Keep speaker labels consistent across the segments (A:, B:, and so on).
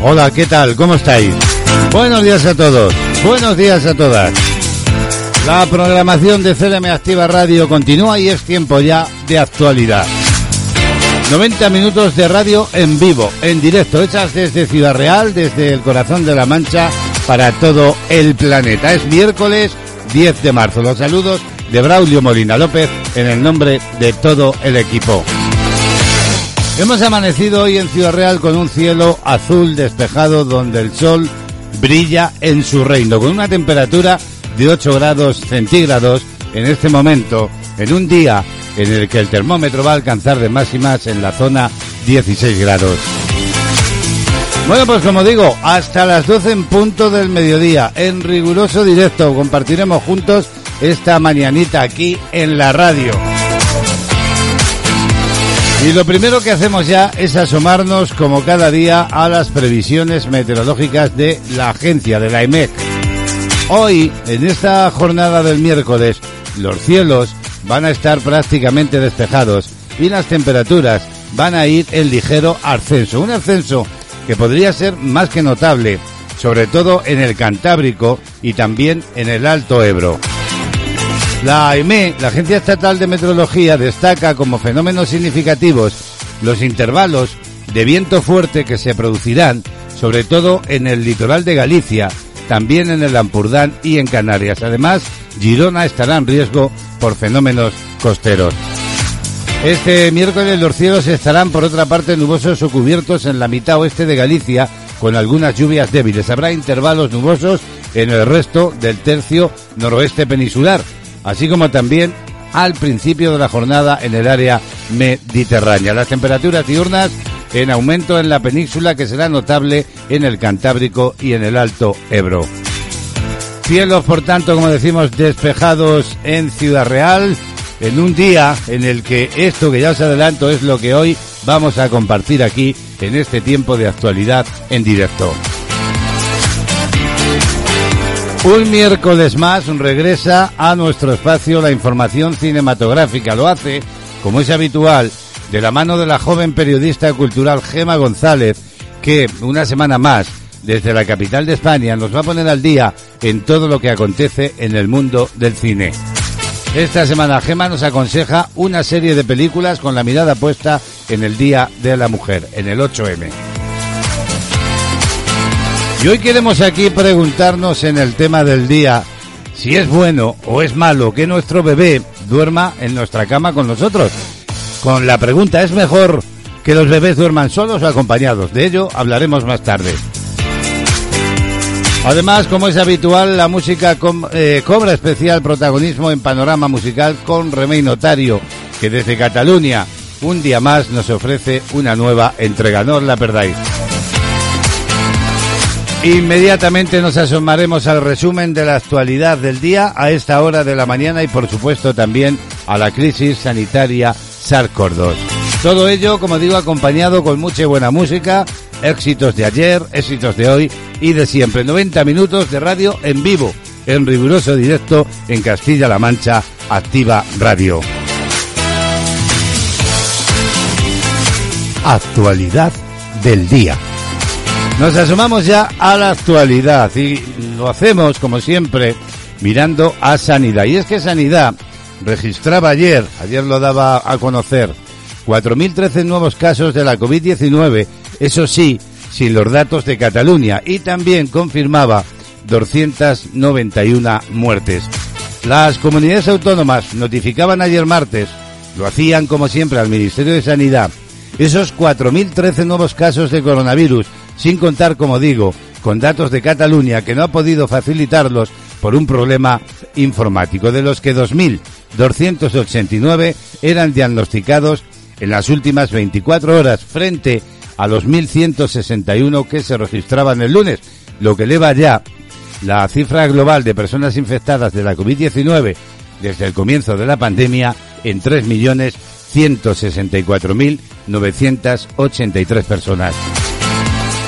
A: Hola, ¿qué tal? ¿Cómo estáis? Buenos días a todos. Buenos días a todas. La programación de CLM Activa Radio continúa y es tiempo ya de actualidad. 90 minutos de radio en vivo, en directo, hechas desde Ciudad Real, desde el corazón de la Mancha, para todo el planeta. Es miércoles 10 de marzo. Los saludos de Braulio Molina López en el nombre de todo el equipo. Hemos amanecido hoy en Ciudad Real con un cielo azul despejado donde el sol brilla en su reino, con una temperatura de 8 grados centígrados en este momento, en un día en el que el termómetro va a alcanzar de máximas en la zona 16 grados. Bueno, pues como digo, hasta las 12 en punto del mediodía, en riguroso directo, compartiremos juntos esta mañanita aquí en la radio. Y lo primero que hacemos ya es asomarnos como cada día a las previsiones meteorológicas de la agencia, de la EMEC. Hoy, en esta jornada del miércoles, los cielos van a estar prácticamente despejados y las temperaturas van a ir en ligero ascenso. Un ascenso que podría ser más que notable, sobre todo en el Cantábrico y también en el Alto Ebro. La AEME, la Agencia Estatal de Meteorología, destaca como fenómenos significativos los intervalos de viento fuerte que se producirán, sobre todo en el litoral de Galicia, también en el Ampurdán y en Canarias. Además, Girona estará en riesgo por fenómenos costeros. Este miércoles los cielos estarán por otra parte nubosos o cubiertos en la mitad oeste de Galicia con algunas lluvias débiles. Habrá intervalos nubosos en el resto del tercio noroeste peninsular así como también al principio de la jornada en el área mediterránea. Las temperaturas diurnas en aumento en la península que será notable en el Cantábrico y en el Alto Ebro. Cielos, por tanto, como decimos, despejados en Ciudad Real, en un día en el que esto que ya os adelanto es lo que hoy vamos a compartir aquí en este tiempo de actualidad en directo. Un miércoles más regresa a nuestro espacio la información cinematográfica. Lo hace, como es habitual, de la mano de la joven periodista cultural Gema González, que una semana más, desde la capital de España, nos va a poner al día en todo lo que acontece en el mundo del cine. Esta semana Gema nos aconseja una serie de películas con la mirada puesta en el Día de la Mujer, en el 8M. Y hoy queremos aquí preguntarnos en el tema del día si es bueno o es malo que nuestro bebé duerma en nuestra cama con nosotros. Con la pregunta, ¿es mejor que los bebés duerman solos o acompañados? De ello hablaremos más tarde. Además, como es habitual, la música eh, cobra especial protagonismo en Panorama Musical con Remey Notario, que desde Cataluña, un día más, nos ofrece una nueva entrega. No la perdáis. Inmediatamente nos asomaremos al resumen de la actualidad del día a esta hora de la mañana y por supuesto también a la crisis sanitaria SARS-CoV-2. Todo ello, como digo, acompañado con mucha buena música, éxitos de ayer, éxitos de hoy y de siempre. 90 minutos de radio en vivo, en riguroso directo en Castilla-La Mancha, Activa Radio. Actualidad del día. Nos asomamos ya a la actualidad y lo hacemos, como siempre, mirando a Sanidad. Y es que Sanidad registraba ayer, ayer lo daba a conocer, 4.013 nuevos casos de la COVID-19, eso sí, sin los datos de Cataluña, y también confirmaba 291 muertes. Las comunidades autónomas notificaban ayer martes, lo hacían como siempre al Ministerio de Sanidad, esos 4.013 nuevos casos de coronavirus, sin contar, como digo, con datos de Cataluña que no ha podido facilitarlos por un problema informático, de los que 2.289 eran diagnosticados en las últimas 24 horas frente a los 1.161 que se registraban el lunes, lo que eleva ya la cifra global de personas infectadas de la COVID-19 desde el comienzo de la pandemia en 3.164.983 personas.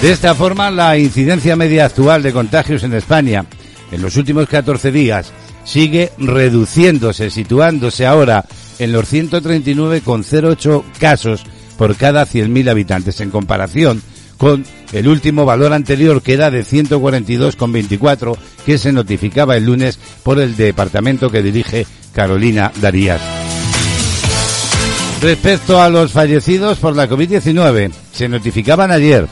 A: De esta forma, la incidencia media actual de contagios en España en los últimos 14 días sigue reduciéndose, situándose ahora en los 139,08 casos por cada 100.000 habitantes, en comparación con el último valor anterior que era de 142,24 que se notificaba el lunes por el departamento que dirige Carolina Darías. Respecto a los fallecidos por la COVID-19, se notificaban ayer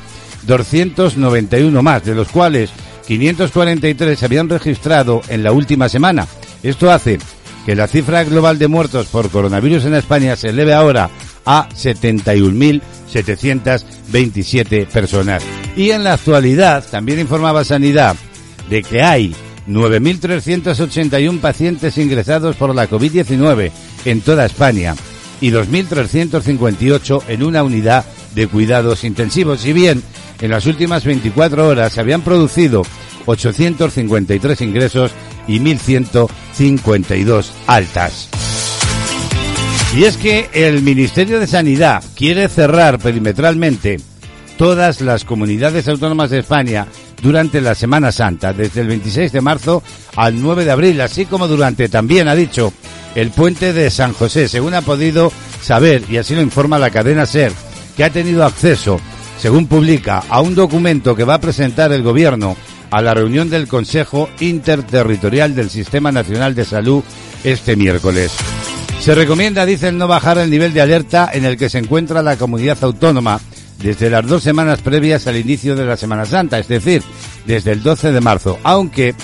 A: 291 más, de los cuales 543 se habían registrado en la última semana. Esto hace que la cifra global de muertos por coronavirus en España se eleve ahora a 71.727 personas. Y en la actualidad, también informaba Sanidad de que hay 9.381 pacientes ingresados por la COVID-19 en toda España y 2.358 en una unidad de cuidados intensivos. Si bien en las últimas 24 horas se habían producido 853 ingresos y 1.152 altas. Y es que el Ministerio de Sanidad quiere cerrar perimetralmente todas las comunidades autónomas de España durante la Semana Santa, desde el 26 de marzo al 9 de abril, así como durante, también ha dicho, el puente de San José, según ha podido saber, y así lo informa la cadena SER, que ha tenido acceso, según publica, a un documento que va a presentar el Gobierno a la reunión del Consejo Interterritorial del Sistema Nacional de Salud este miércoles. Se recomienda, dicen, no bajar el nivel de alerta en el que se encuentra la comunidad autónoma desde las dos semanas previas al inicio de la Semana Santa, es decir, desde el 12 de marzo, aunque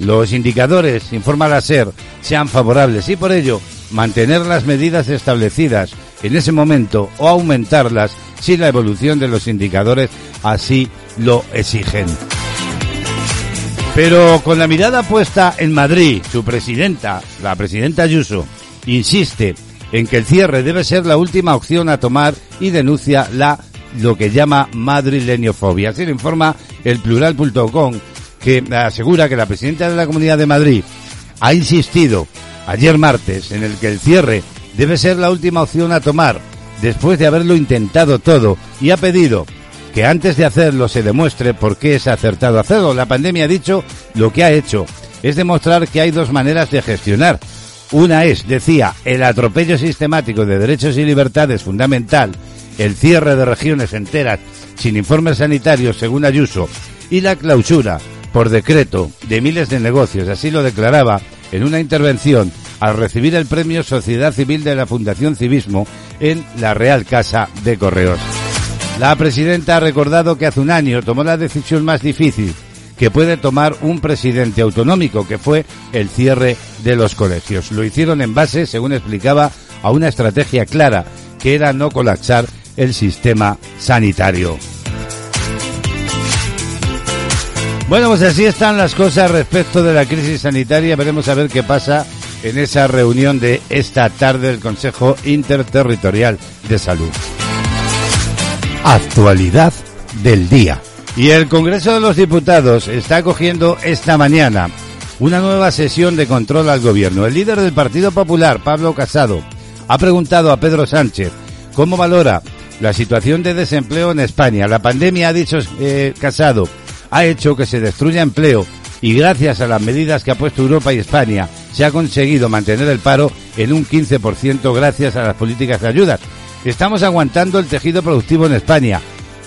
A: los indicadores, informa la SER, sean favorables y por ello mantener las medidas establecidas en ese momento o aumentarlas si la evolución de los indicadores así lo exigen. Pero con la mirada puesta en Madrid, su presidenta, la presidenta Ayuso, insiste en que el cierre debe ser la última opción a tomar y denuncia la lo que llama madrileniofobia. Así lo informa el plural.com que asegura que la presidenta de la Comunidad de Madrid ha insistido ayer martes en el que el cierre debe ser la última opción a tomar después de haberlo intentado todo y ha pedido que antes de hacerlo se demuestre por qué es acertado hacerlo. La pandemia ha dicho lo que ha hecho es demostrar que hay dos maneras de gestionar. Una es, decía, el atropello sistemático de derechos y libertades fundamental, el cierre de regiones enteras sin informes sanitarios según Ayuso y la clausura por decreto de miles de negocios, así lo declaraba en una intervención al recibir el premio Sociedad Civil de la Fundación Civismo en la Real Casa de Correos. La presidenta ha recordado que hace un año tomó la decisión más difícil que puede tomar un presidente autonómico, que fue el cierre de los colegios. Lo hicieron en base, según explicaba, a una estrategia clara, que era no colapsar el sistema sanitario. Bueno, pues así están las cosas respecto de la crisis sanitaria. Veremos a ver qué pasa en esa reunión de esta tarde del Consejo Interterritorial de Salud. Actualidad del día. Y el Congreso de los Diputados está acogiendo esta mañana una nueva sesión de control al gobierno. El líder del Partido Popular, Pablo Casado, ha preguntado a Pedro Sánchez cómo valora la situación de desempleo en España. La pandemia, ha dicho eh, Casado, ha hecho que se destruya empleo y gracias a las medidas que ha puesto Europa y España se ha conseguido mantener el paro en un 15% gracias a las políticas de ayudas. Estamos aguantando el tejido productivo en España.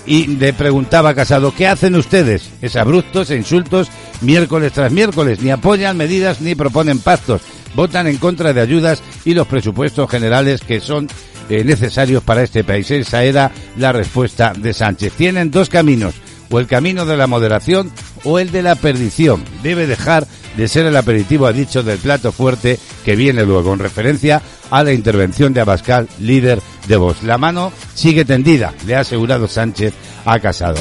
A: Y le preguntaba Casado, ¿qué hacen ustedes? Es abruptos e insultos miércoles tras miércoles. Ni apoyan medidas ni proponen pactos. Votan en contra de ayudas y los presupuestos generales que son eh, necesarios para este país. Esa era la respuesta de Sánchez. Tienen dos caminos o el camino de la moderación o el de la perdición. Debe dejar de ser el aperitivo, ha dicho, del plato fuerte que viene luego, en referencia a la intervención de Abascal, líder de Vox. La mano sigue tendida, le ha asegurado Sánchez a Casado.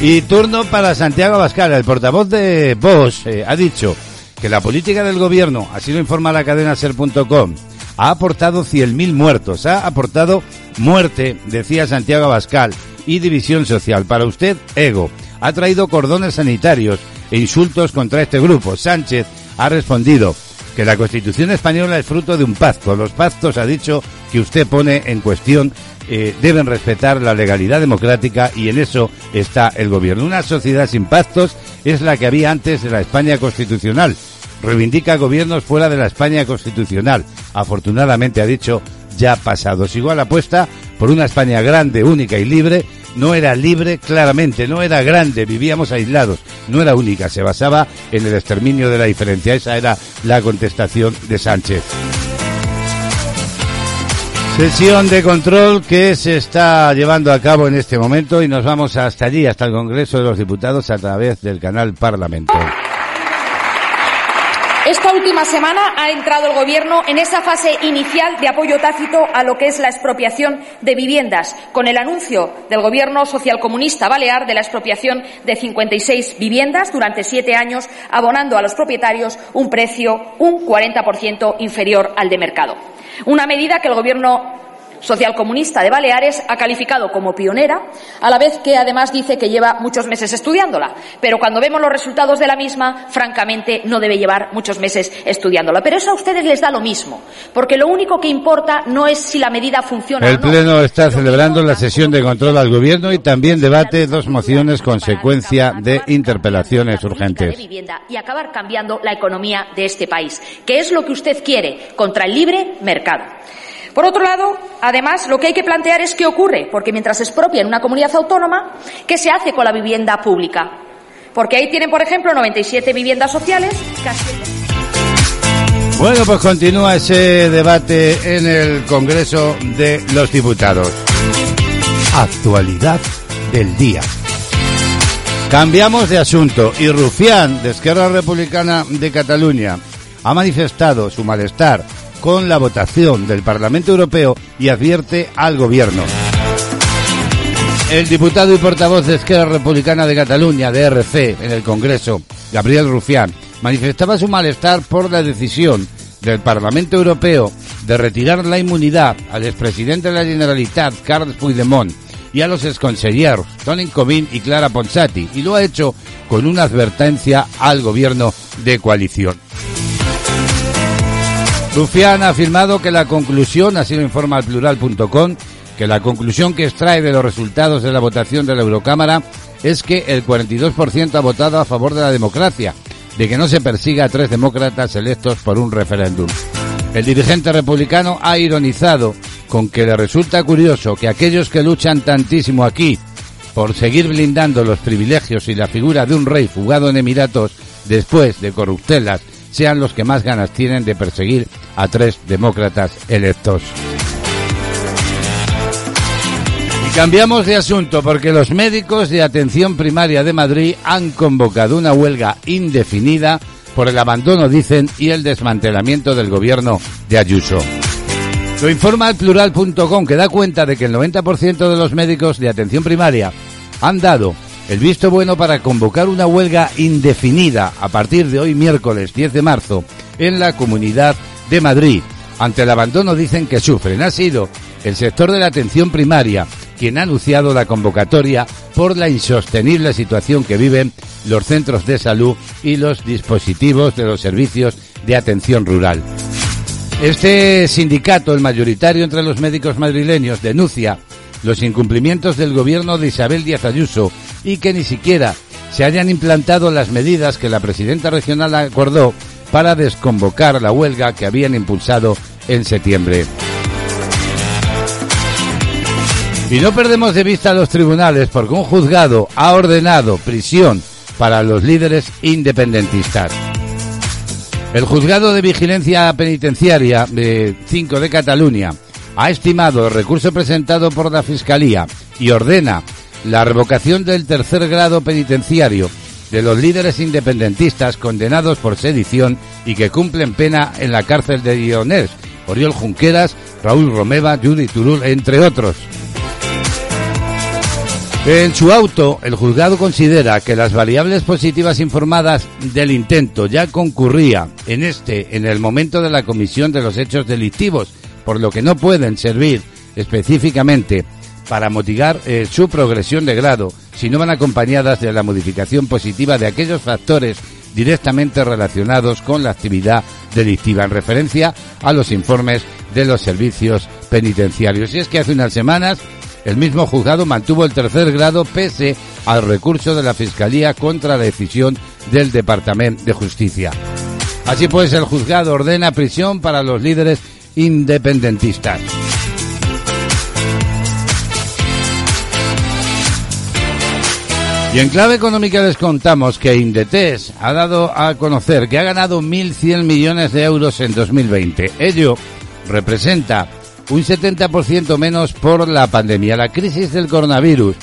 A: Y turno para Santiago Abascal, el portavoz de Vox, eh, ha dicho que la política del gobierno, así lo informa la cadena ser.com, ha aportado 100.000 muertos, ha aportado muerte, decía Santiago Abascal, y división social. Para usted, ego. Ha traído cordones sanitarios e insultos contra este grupo. Sánchez ha respondido que la Constitución española es fruto de un pacto. Los pactos, ha dicho, que usted pone en cuestión eh, deben respetar la legalidad democrática y en eso está el gobierno. Una sociedad sin pactos es la que había antes de la España constitucional. Reivindica gobiernos fuera de la España constitucional. Afortunadamente, ha dicho, ya pasados. Igual apuesta por una España grande, única y libre. No era libre, claramente, no era grande, vivíamos aislados, no era única, se basaba en el exterminio de la diferencia. Esa era la contestación de Sánchez. Sesión de control que se está llevando a cabo en este momento y nos vamos hasta allí, hasta el Congreso de los Diputados a través del canal Parlamento.
B: Última semana ha entrado el Gobierno en esa fase inicial de apoyo tácito a lo que es la expropiación de viviendas, con el anuncio del Gobierno socialcomunista balear de la expropiación de 56 viviendas durante siete años, abonando a los propietarios un precio un 40% inferior al de mercado. Una medida que el Gobierno socialcomunista de Baleares ha calificado como pionera, a la vez que además dice que lleva muchos meses estudiándola. Pero cuando vemos los resultados de la misma, francamente, no debe llevar muchos meses estudiándola. Pero eso a ustedes les da lo mismo, porque lo único que importa no es si la medida funciona
A: El Pleno está celebrando la sesión de control al Gobierno y también debate dos mociones consecuencia de interpelaciones urgentes.
B: Y acabar cambiando la economía de este país, que es lo que usted quiere, contra el libre mercado. Por otro lado, además, lo que hay que plantear es qué ocurre, porque mientras se expropia en una comunidad autónoma, ¿qué se hace con la vivienda pública? Porque ahí tienen, por ejemplo, 97 viviendas sociales.
A: Bueno, pues continúa ese debate en el Congreso de los Diputados. Actualidad del día. Cambiamos de asunto y Rufián, de Esquerra Republicana de Cataluña, ha manifestado su malestar con la votación del Parlamento Europeo y advierte al Gobierno. El diputado y portavoz de Esquerra Republicana de Cataluña, de RC, en el Congreso, Gabriel Rufián, manifestaba su malestar por la decisión del Parlamento Europeo de retirar la inmunidad al expresidente de la Generalitat, Carles Puigdemont, y a los exconsejeros Tony Comín y Clara Ponsati, y lo ha hecho con una advertencia al gobierno de coalición. Rufián ha afirmado que la conclusión, así lo informa el plural.com, que la conclusión que extrae de los resultados de la votación de la Eurocámara es que el 42% ha votado a favor de la democracia, de que no se persiga a tres demócratas electos por un referéndum. El dirigente republicano ha ironizado con que le resulta curioso que aquellos que luchan tantísimo aquí por seguir blindando los privilegios y la figura de un rey fugado en Emiratos después de corruptelas sean los que más ganas tienen de perseguir a tres demócratas electos. Y cambiamos de asunto porque los médicos de atención primaria de Madrid han convocado una huelga indefinida por el abandono, dicen, y el desmantelamiento del gobierno de Ayuso. Lo informa el plural.com que da cuenta de que el 90% de los médicos de atención primaria han dado el visto bueno para convocar una huelga indefinida a partir de hoy miércoles 10 de marzo en la Comunidad de Madrid. Ante el abandono dicen que sufren. Ha sido el sector de la atención primaria quien ha anunciado la convocatoria por la insostenible situación que viven los centros de salud y los dispositivos de los servicios de atención rural. Este sindicato, el mayoritario entre los médicos madrileños, denuncia los incumplimientos del gobierno de Isabel Díaz Ayuso y que ni siquiera se hayan implantado las medidas que la presidenta regional acordó para desconvocar la huelga que habían impulsado en septiembre. Y no perdemos de vista los tribunales porque un juzgado ha ordenado prisión para los líderes independentistas. El juzgado de vigilancia penitenciaria de 5 de Cataluña ha estimado el recurso presentado por la Fiscalía y ordena la revocación del tercer grado penitenciario de los líderes independentistas condenados por sedición y que cumplen pena en la cárcel de Dionés, Oriol Junqueras, Raúl Romeva, Judy Turul, entre otros. En su auto, el juzgado considera que las variables positivas informadas del intento ya concurría en este en el momento de la comisión de los hechos delictivos, por lo que no pueden servir específicamente para motivar eh, su progresión de grado si no van acompañadas de la modificación positiva de aquellos factores directamente relacionados con la actividad delictiva en referencia a los informes de los servicios penitenciarios. Y es que hace unas semanas el mismo juzgado mantuvo el tercer grado pese al recurso de la Fiscalía contra la decisión del Departamento de Justicia. Así pues, el juzgado ordena prisión para los líderes independentistas. Y en clave económica les contamos que Indetes ha dado a conocer que ha ganado 1.100 millones de euros en 2020. Ello representa un 70% menos por la pandemia. La crisis del coronavirus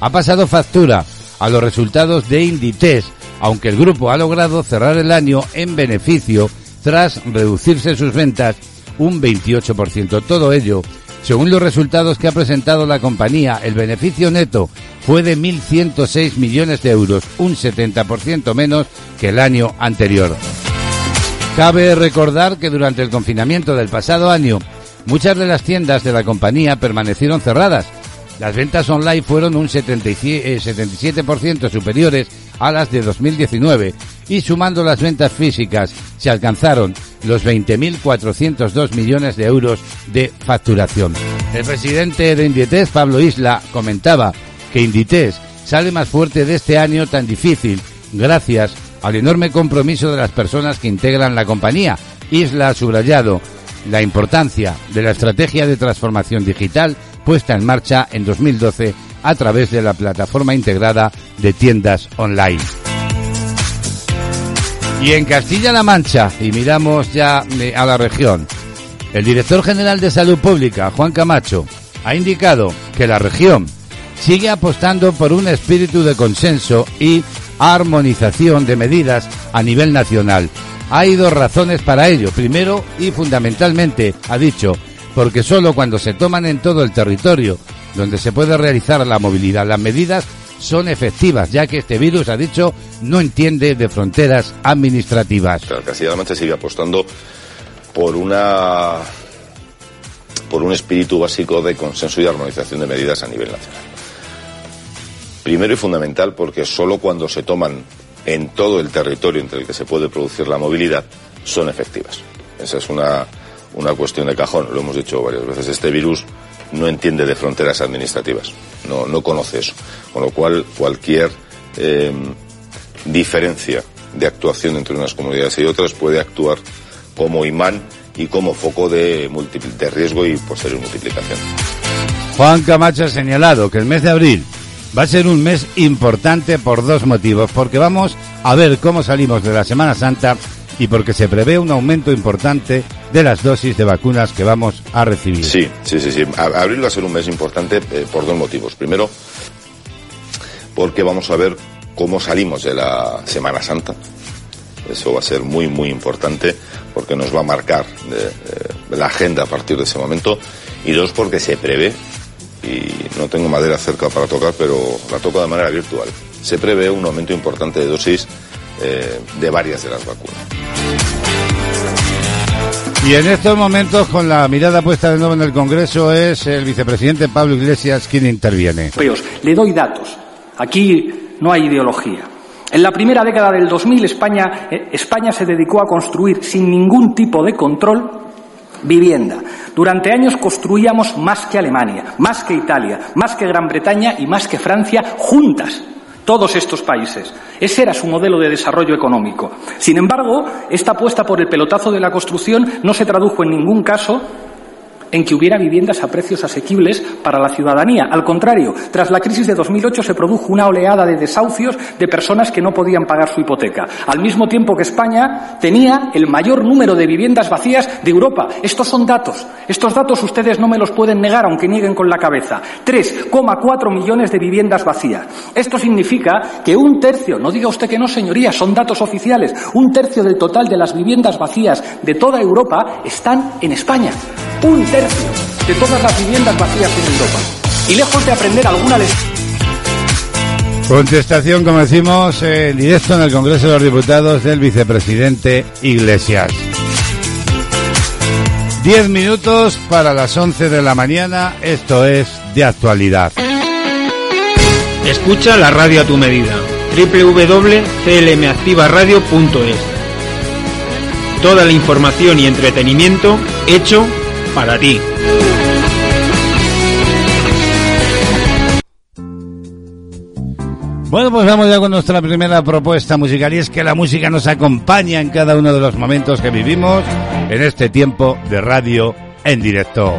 A: ha pasado factura a los resultados de Inditex, aunque el grupo ha logrado cerrar el año en beneficio tras reducirse sus ventas un 28%. Todo ello, según los resultados que ha presentado la compañía, el beneficio neto fue de 1.106 millones de euros, un 70% menos que el año anterior. Cabe recordar que durante el confinamiento del pasado año, Muchas de las tiendas de la compañía permanecieron cerradas. Las ventas online fueron un 77% eh, superiores a las de 2019 y sumando las ventas físicas se alcanzaron los 20.402 millones de euros de facturación. El presidente de Inditex, Pablo Isla, comentaba que Inditex sale más fuerte de este año tan difícil gracias al enorme compromiso de las personas que integran la compañía. Isla ha subrayado la importancia de la estrategia de transformación digital puesta en marcha en 2012 a través de la plataforma integrada de tiendas online. Y en Castilla-La Mancha, y miramos ya eh, a la región, el director general de Salud Pública, Juan Camacho, ha indicado que la región sigue apostando por un espíritu de consenso y armonización de medidas a nivel nacional hay dos razones para ello. Primero y fundamentalmente, ha dicho, porque solo cuando se toman en todo el territorio donde se puede realizar la movilidad las medidas son efectivas, ya que este virus, ha dicho, no entiende de fronteras administrativas.
C: Castilla-La sigue apostando por una por un espíritu básico de consenso y armonización de medidas a nivel nacional. Primero y fundamental porque solo cuando se toman en todo el territorio entre el que se puede producir la movilidad son efectivas. Esa es una, una cuestión de cajón, lo hemos dicho varias veces. Este virus no entiende de fronteras administrativas, no, no conoce eso. Con lo cual, cualquier em, diferencia de actuación entre unas comunidades y otras puede actuar como imán y como foco de, de riesgo y posterior multiplicación.
A: Juan Camacho ha señalado que el mes de abril va a ser un mes importante por dos motivos. Porque vamos a ver cómo salimos de la Semana Santa y porque se prevé un aumento importante de las dosis de vacunas que vamos a recibir.
C: Sí, sí, sí, sí. Abril va a ser un mes importante eh, por dos motivos. Primero, porque vamos a ver cómo salimos de la Semana Santa. Eso va a ser muy, muy importante porque nos va a marcar eh, eh, la agenda a partir de ese momento. Y dos, porque se prevé y no tengo madera cerca para tocar, pero la toco de manera virtual. Se prevé un aumento importante de dosis eh, de varias de las vacunas.
A: Y en estos momentos, con la mirada puesta de nuevo en el Congreso, es el vicepresidente Pablo Iglesias quien interviene.
D: Le doy datos. Aquí no hay ideología. En la primera década del 2000 España, eh, España se dedicó a construir sin ningún tipo de control vivienda. Durante años construíamos más que Alemania, más que Italia, más que Gran Bretaña y más que Francia juntas todos estos países. Ese era su modelo de desarrollo económico. Sin embargo, esta apuesta por el pelotazo de la construcción no se tradujo en ningún caso en que hubiera viviendas a precios asequibles para la ciudadanía. Al contrario, tras la crisis de 2008 se produjo una oleada de desahucios de personas que no podían pagar su hipoteca, al mismo tiempo que España tenía el mayor número de viviendas vacías de Europa. Estos son datos. Estos datos ustedes no me los pueden negar, aunque nieguen con la cabeza. 3,4 millones de viviendas vacías. Esto significa que un tercio, no diga usted que no, señoría, son datos oficiales, un tercio del total de las viviendas vacías de toda Europa están en España. De todas las viviendas vacías en Europa. Y lejos de aprender alguna lección.
A: Contestación, como decimos, en directo en el Congreso de los Diputados del vicepresidente Iglesias. Diez minutos para las once de la mañana, esto es de actualidad.
E: Escucha la radio a tu medida. www.clmactivaradio.es Toda la información y entretenimiento hecho para ti.
A: Bueno, pues vamos ya con nuestra primera propuesta musical y es que la música nos acompaña en cada uno de los momentos que vivimos en este tiempo de radio en directo.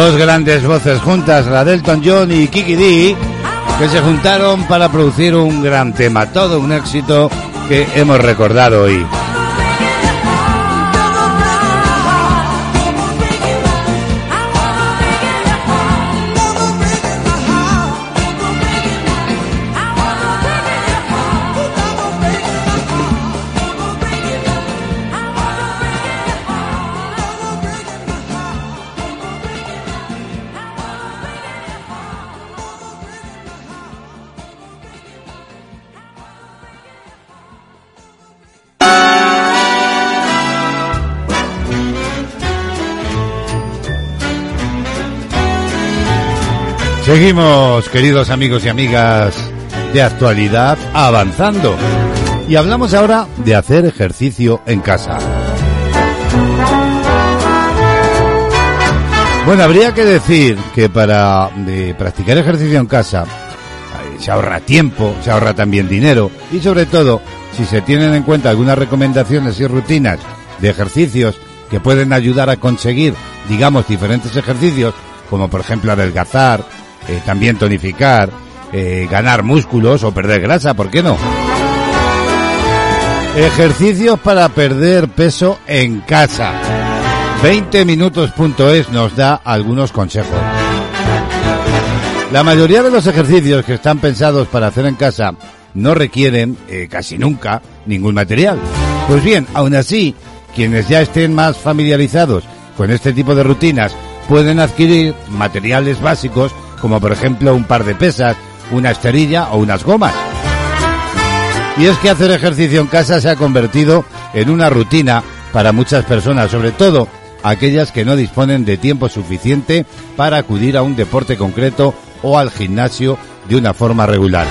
A: Dos grandes voces juntas, la Delton John y Kiki D, que se juntaron para producir un gran tema, todo un éxito que hemos recordado hoy. Seguimos, queridos amigos y amigas de actualidad, avanzando. Y hablamos ahora de hacer ejercicio en casa. Bueno, habría que decir que para practicar ejercicio en casa eh, se ahorra tiempo, se ahorra también dinero y sobre todo si se tienen en cuenta algunas recomendaciones y rutinas de ejercicios que pueden ayudar a conseguir, digamos, diferentes ejercicios, como por ejemplo adelgazar, eh, también tonificar, eh, ganar músculos o perder grasa, ¿por qué no? Ejercicios para perder peso en casa. 20minutos.es nos da algunos consejos. La mayoría de los ejercicios que están pensados para hacer en casa no requieren eh, casi nunca ningún material. Pues bien, aún así, quienes ya estén más familiarizados con este tipo de rutinas pueden adquirir materiales básicos como por ejemplo un par de pesas, una esterilla o unas gomas. Y es que hacer ejercicio en casa se ha convertido en una rutina para muchas personas, sobre todo aquellas que no disponen de tiempo suficiente para acudir a un deporte concreto o al gimnasio de una forma regular.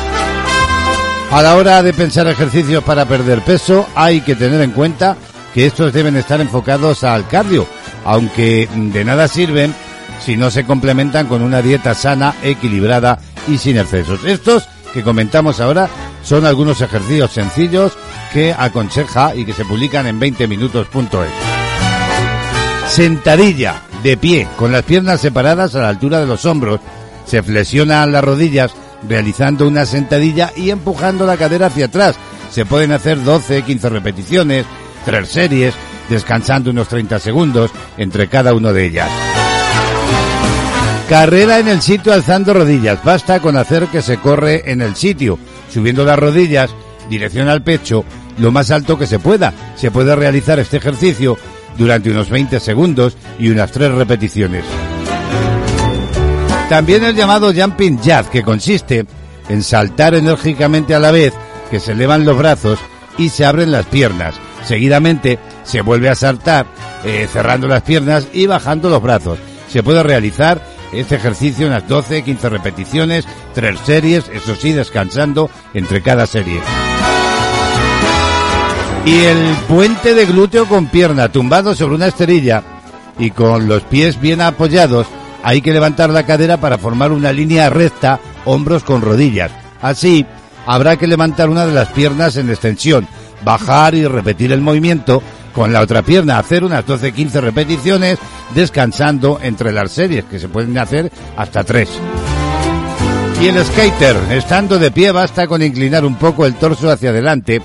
A: A la hora de pensar ejercicios para perder peso, hay que tener en cuenta que estos deben estar enfocados al cardio, aunque de nada sirven si no se complementan con una dieta sana, equilibrada y sin excesos. Estos que comentamos ahora son algunos ejercicios sencillos que aconseja y que se publican en 20minutos.es. Sentadilla de pie, con las piernas separadas a la altura de los hombros. Se flexionan las rodillas realizando una sentadilla y empujando la cadera hacia atrás. Se pueden hacer 12, 15 repeticiones, tres series, descansando unos 30 segundos entre cada una de ellas. Carrera en el sitio alzando rodillas. Basta con hacer que se corre en el sitio, subiendo las rodillas, dirección al pecho, lo más alto que se pueda. Se puede realizar este ejercicio durante unos 20 segundos y unas 3 repeticiones. También el llamado jumping jazz, que consiste en saltar enérgicamente a la vez que se elevan los brazos y se abren las piernas. Seguidamente se vuelve a saltar eh, cerrando las piernas y bajando los brazos. Se puede realizar este ejercicio unas 12, 15 repeticiones, tres series, eso sí, descansando entre cada serie. Y el puente de glúteo con pierna tumbado sobre una esterilla y con los pies bien apoyados, hay que levantar la cadera para formar una línea recta, hombros con rodillas. Así, habrá que levantar una de las piernas en extensión, bajar y repetir el movimiento con la otra pierna, hacer unas 12-15 repeticiones descansando entre las series, que se pueden hacer hasta tres. Y el skater, estando de pie, basta con inclinar un poco el torso hacia adelante,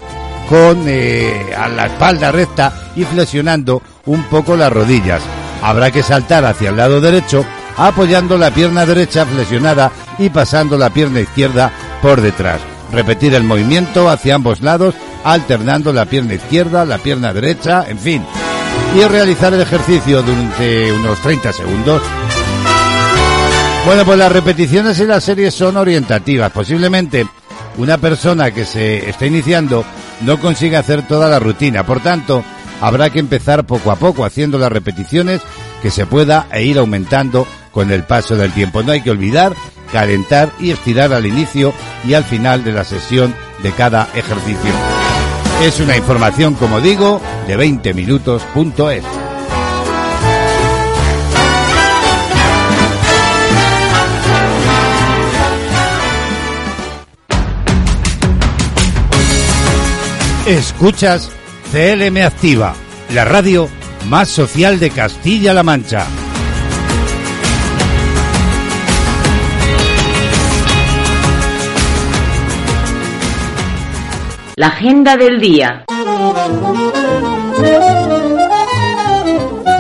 A: con eh, la espalda recta y flexionando un poco las rodillas. Habrá que saltar hacia el lado derecho, apoyando la pierna derecha flexionada y pasando la pierna izquierda por detrás. Repetir el movimiento hacia ambos lados, alternando la pierna izquierda, la pierna derecha, en fin y realizar el ejercicio durante unos 30 segundos. Bueno, pues las repeticiones y las series son orientativas. Posiblemente una persona que se está iniciando no consiga hacer toda la rutina. Por tanto, habrá que empezar poco a poco haciendo las repeticiones que se pueda e ir aumentando con el paso del tiempo. No hay que olvidar calentar y estirar al inicio y al final de la sesión de cada ejercicio. Es una información, como digo, de 20minutos.es. Escuchas CLM Activa, la radio más social de Castilla-La Mancha.
F: La agenda del día.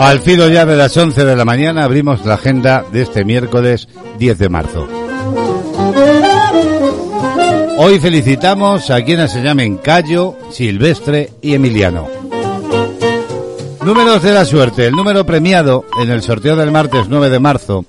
A: Al filo ya de las 11 de la mañana abrimos la agenda de este miércoles 10 de marzo. Hoy felicitamos a quienes se llamen Cayo, Silvestre y Emiliano. Números de la suerte. El número premiado en el sorteo del martes 9 de marzo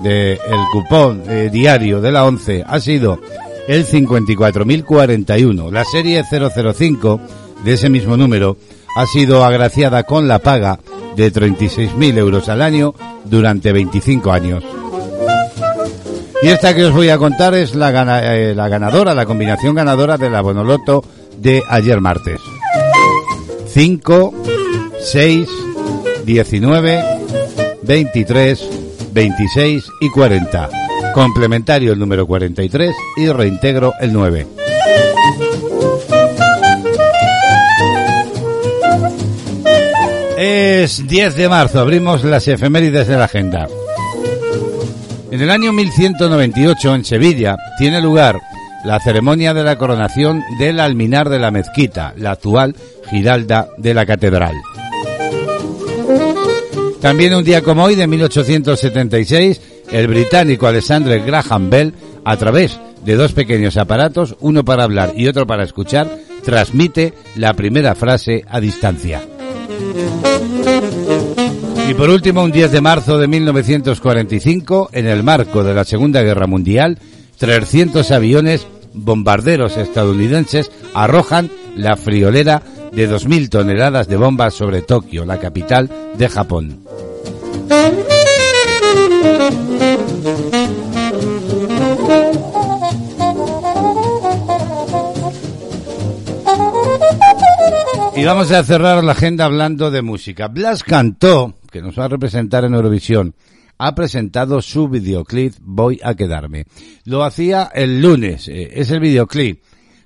A: del cupón eh, diario de la 11 ha sido el 54.041. La serie 005 de ese mismo número ha sido agraciada con la paga de 36.000 euros al año durante 25 años. Y esta que os voy a contar es la, eh, la ganadora, la combinación ganadora de la Bonoloto de ayer martes. 5, 6, 19, 23, 26 y 40. Complementario el número 43 y reintegro el 9. Es 10 de marzo, abrimos las efemérides de la agenda. En el año 1198, en Sevilla, tiene lugar la ceremonia de la coronación del alminar de la mezquita, la actual Giralda de la Catedral. También un día como hoy, de 1876, el británico Alexander Graham Bell, a través de dos pequeños aparatos, uno para hablar y otro para escuchar, transmite la primera frase a distancia. Y por último, un 10 de marzo de 1945, en el marco de la Segunda Guerra Mundial, 300 aviones bombarderos estadounidenses arrojan la friolera de 2.000 toneladas de bombas sobre Tokio, la capital de Japón. Y vamos a cerrar la agenda hablando de música. Blas cantó, que nos va a representar en Eurovisión, ha presentado su videoclip Voy a quedarme. Lo hacía el lunes, eh, es el videoclip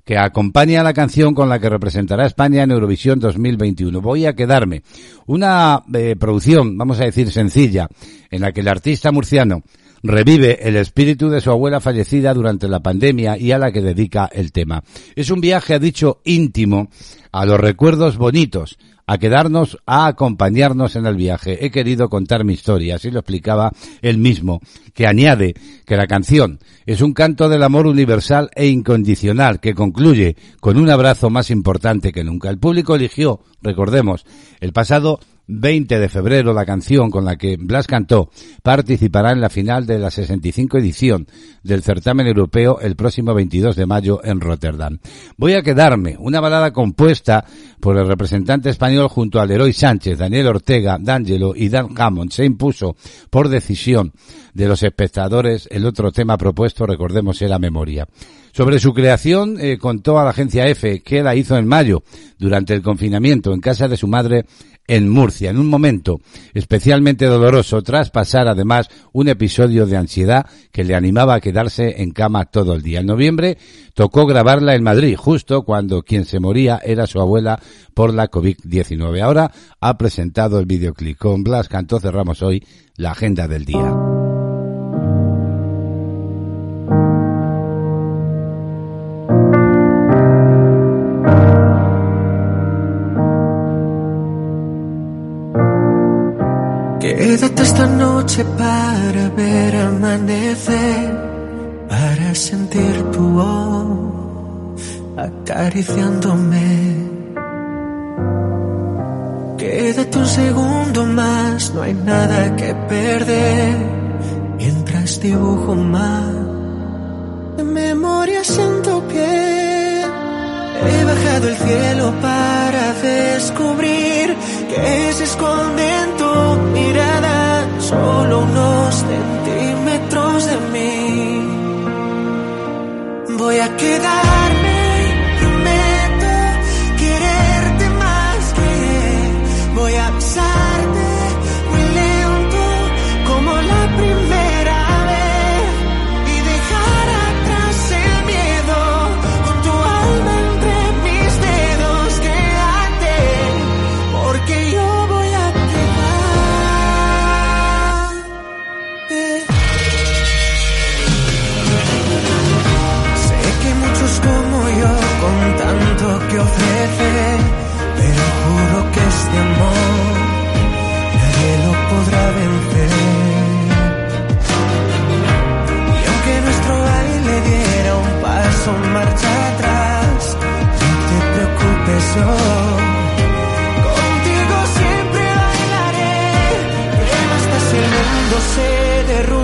A: que acompaña la canción con la que representará España en Eurovisión 2021. Voy a quedarme. Una eh, producción, vamos a decir, sencilla, en la que el artista murciano revive el espíritu de su abuela fallecida durante la pandemia y a la que dedica el tema. Es un viaje, ha dicho, íntimo a los recuerdos bonitos, a quedarnos, a acompañarnos en el viaje. He querido contar mi historia, así lo explicaba él mismo, que añade que la canción es un canto del amor universal e incondicional que concluye con un abrazo más importante que nunca. El público eligió, recordemos, el pasado 20 de febrero, la canción con la que Blas cantó participará en la final de la 65 edición del certamen europeo el próximo 22 de mayo en Rotterdam. Voy a quedarme, una balada compuesta por el representante español junto a Leroy Sánchez, Daniel Ortega, D'Angelo y Dan Hammond. Se impuso por decisión de los espectadores el otro tema propuesto, recordemos, era memoria. Sobre su creación eh, contó a la agencia EFE que la hizo en mayo, durante el confinamiento, en casa de su madre en Murcia, en un momento especialmente doloroso, tras pasar además un episodio de ansiedad que le animaba a quedarse en cama todo el día. En noviembre tocó grabarla en Madrid, justo cuando quien se moría era su abuela por la COVID-19. Ahora ha presentado el videoclip. Con Blas Cantó cerramos hoy la agenda del día.
G: Quédate esta noche para ver amanecer, para sentir tu voz acariciándome. Quédate un segundo más, no hay nada que perder, mientras dibujo más de memorias en tu piel. He bajado el cielo para descubrir que se esconde en tu mirada solo unos centímetros de mí. Voy a quedarme, de amor, nadie lo podrá vencer. Y aunque nuestro baile diera un paso, marcha atrás, no te preocupes, yo. contigo siempre bailaré, pero hasta si el mundo se derrumba.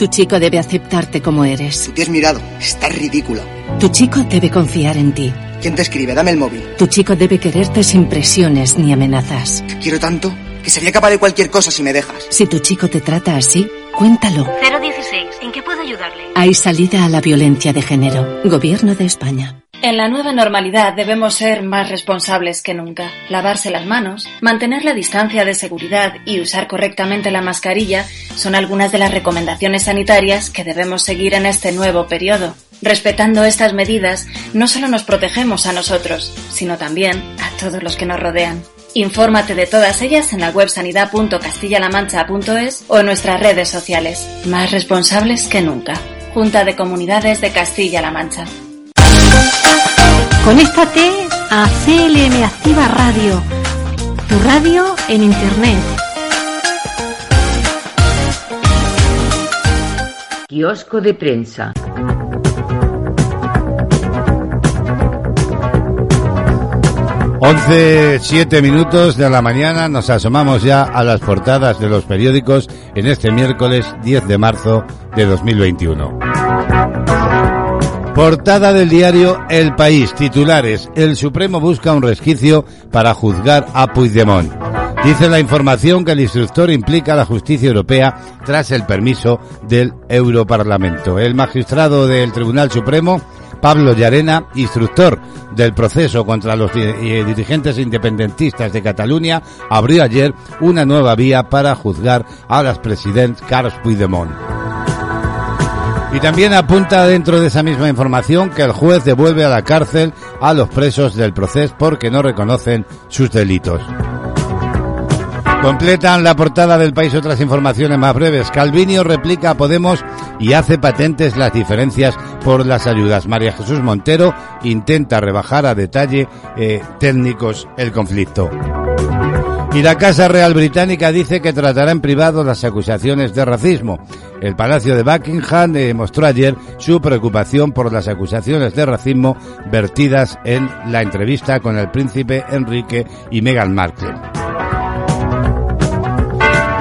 G: Tu
F: chico debe aceptarte como eres.
H: Te has mirado. Estás ridícula.
F: Tu chico debe confiar en ti.
H: ¿Quién te escribe? Dame el móvil.
F: Tu chico debe quererte sin presiones ni amenazas.
H: Te quiero tanto que sería capaz de cualquier cosa si me dejas.
F: Si tu chico te trata así, cuéntalo.
I: 016, ¿en qué puedo ayudarle?
F: Hay salida a la violencia de género. Gobierno de España.
B: En la nueva normalidad debemos ser más responsables que nunca. Lavarse las manos, mantener la distancia de seguridad y usar correctamente la mascarilla son algunas de las recomendaciones sanitarias que debemos seguir en este nuevo periodo. Respetando estas medidas, no solo nos protegemos a nosotros, sino también a todos los que nos rodean. Infórmate de todas ellas en la web sanidad.castillalamancha.es o en nuestras redes sociales. Más responsables que nunca. Junta de Comunidades de Castilla-La Mancha.
J: Conéctate a CLM Activa Radio, tu radio en Internet.
K: Kiosco de prensa.
A: Once, siete minutos de la mañana nos asomamos ya a las portadas de los periódicos en este miércoles 10 de marzo de 2021. Portada del diario El País, titulares, el Supremo busca un resquicio para juzgar a Puigdemont. Dice la información que el instructor implica la justicia europea tras el permiso del Europarlamento. El magistrado del Tribunal Supremo Pablo Llarena, instructor del proceso contra los eh, dirigentes independentistas de Cataluña, abrió ayer una nueva vía para juzgar a las presidentes Carles Puigdemont. Y también apunta dentro de esa misma información que el juez devuelve a la cárcel a los presos del proceso porque no reconocen sus delitos. Completan la portada del país otras informaciones más breves. Calvinio replica a Podemos y hace patentes las diferencias por las ayudas. María Jesús Montero intenta rebajar a detalle eh, técnicos el conflicto. Y la Casa Real Británica dice que tratará en privado las acusaciones de racismo. El Palacio de Buckingham eh, mostró ayer su preocupación por las acusaciones de racismo vertidas en la entrevista con el príncipe Enrique y Meghan Markle.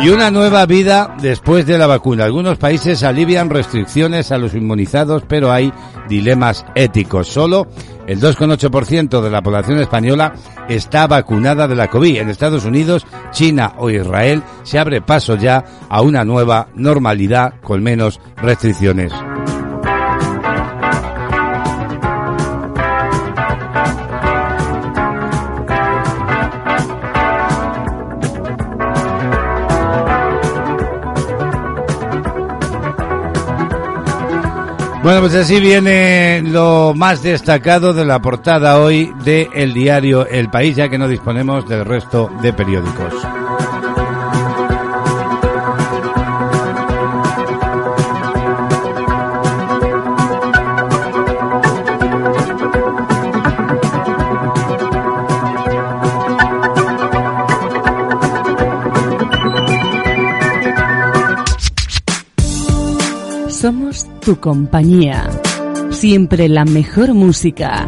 A: Y una nueva vida después de la vacuna. Algunos países alivian restricciones a los inmunizados, pero hay dilemas éticos. Solo el 2,8% de la población española está vacunada de la COVID. En Estados Unidos, China o Israel se abre paso ya a una nueva normalidad con menos restricciones. Bueno, pues así viene lo más destacado de la portada hoy de el diario El País, ya que no disponemos del resto de periódicos.
J: Tu compañía. Siempre la mejor música.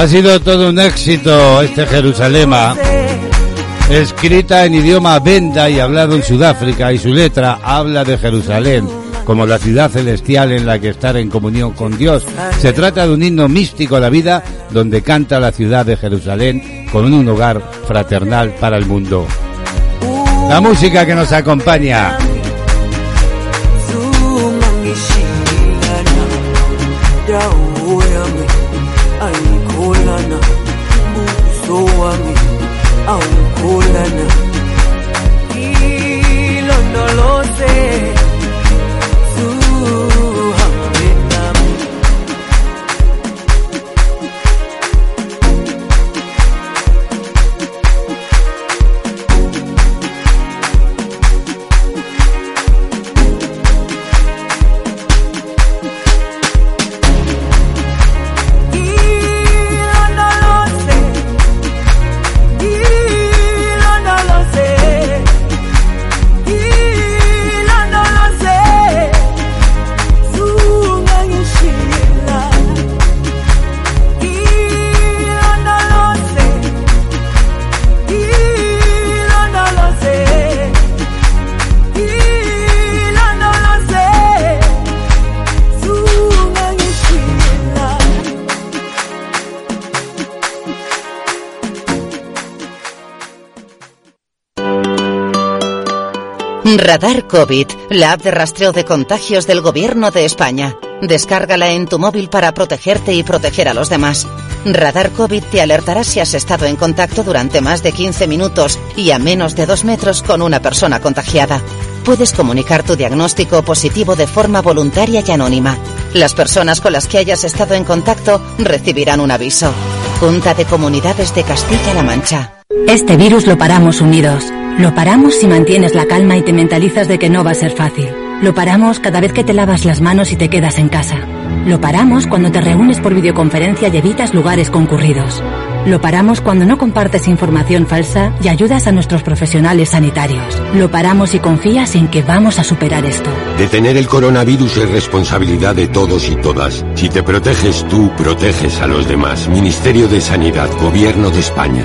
A: Ha sido todo un éxito este Jerusalema, escrita en idioma benda y hablado en Sudáfrica, y su letra habla de Jerusalén como la ciudad celestial en la que estar en comunión con Dios. Se trata de un himno místico a la vida donde canta la ciudad de Jerusalén con un hogar fraternal para el mundo. La música que nos acompaña.
G: Hold na, na.
L: Radar COVID, la app de rastreo de contagios del Gobierno de España. Descárgala en tu móvil para protegerte y proteger a los demás. Radar COVID te alertará si has estado en contacto durante más de 15 minutos y a menos de 2 metros con una persona contagiada. Puedes comunicar tu diagnóstico positivo de forma voluntaria y anónima. Las personas con las que hayas estado en contacto recibirán un aviso. Junta de Comunidades de Castilla-La Mancha.
M: Este virus lo paramos unidos. Lo paramos si mantienes la calma y te mentalizas de que no va a ser fácil. Lo paramos cada vez que te lavas las manos y te quedas en casa. Lo paramos cuando te reúnes por videoconferencia y evitas lugares concurridos. Lo paramos cuando no compartes información falsa y ayudas a nuestros profesionales sanitarios. Lo paramos y confías en que vamos a superar esto.
N: Detener el coronavirus es responsabilidad de todos y todas. Si te proteges tú, proteges a los demás. Ministerio de Sanidad, Gobierno de España.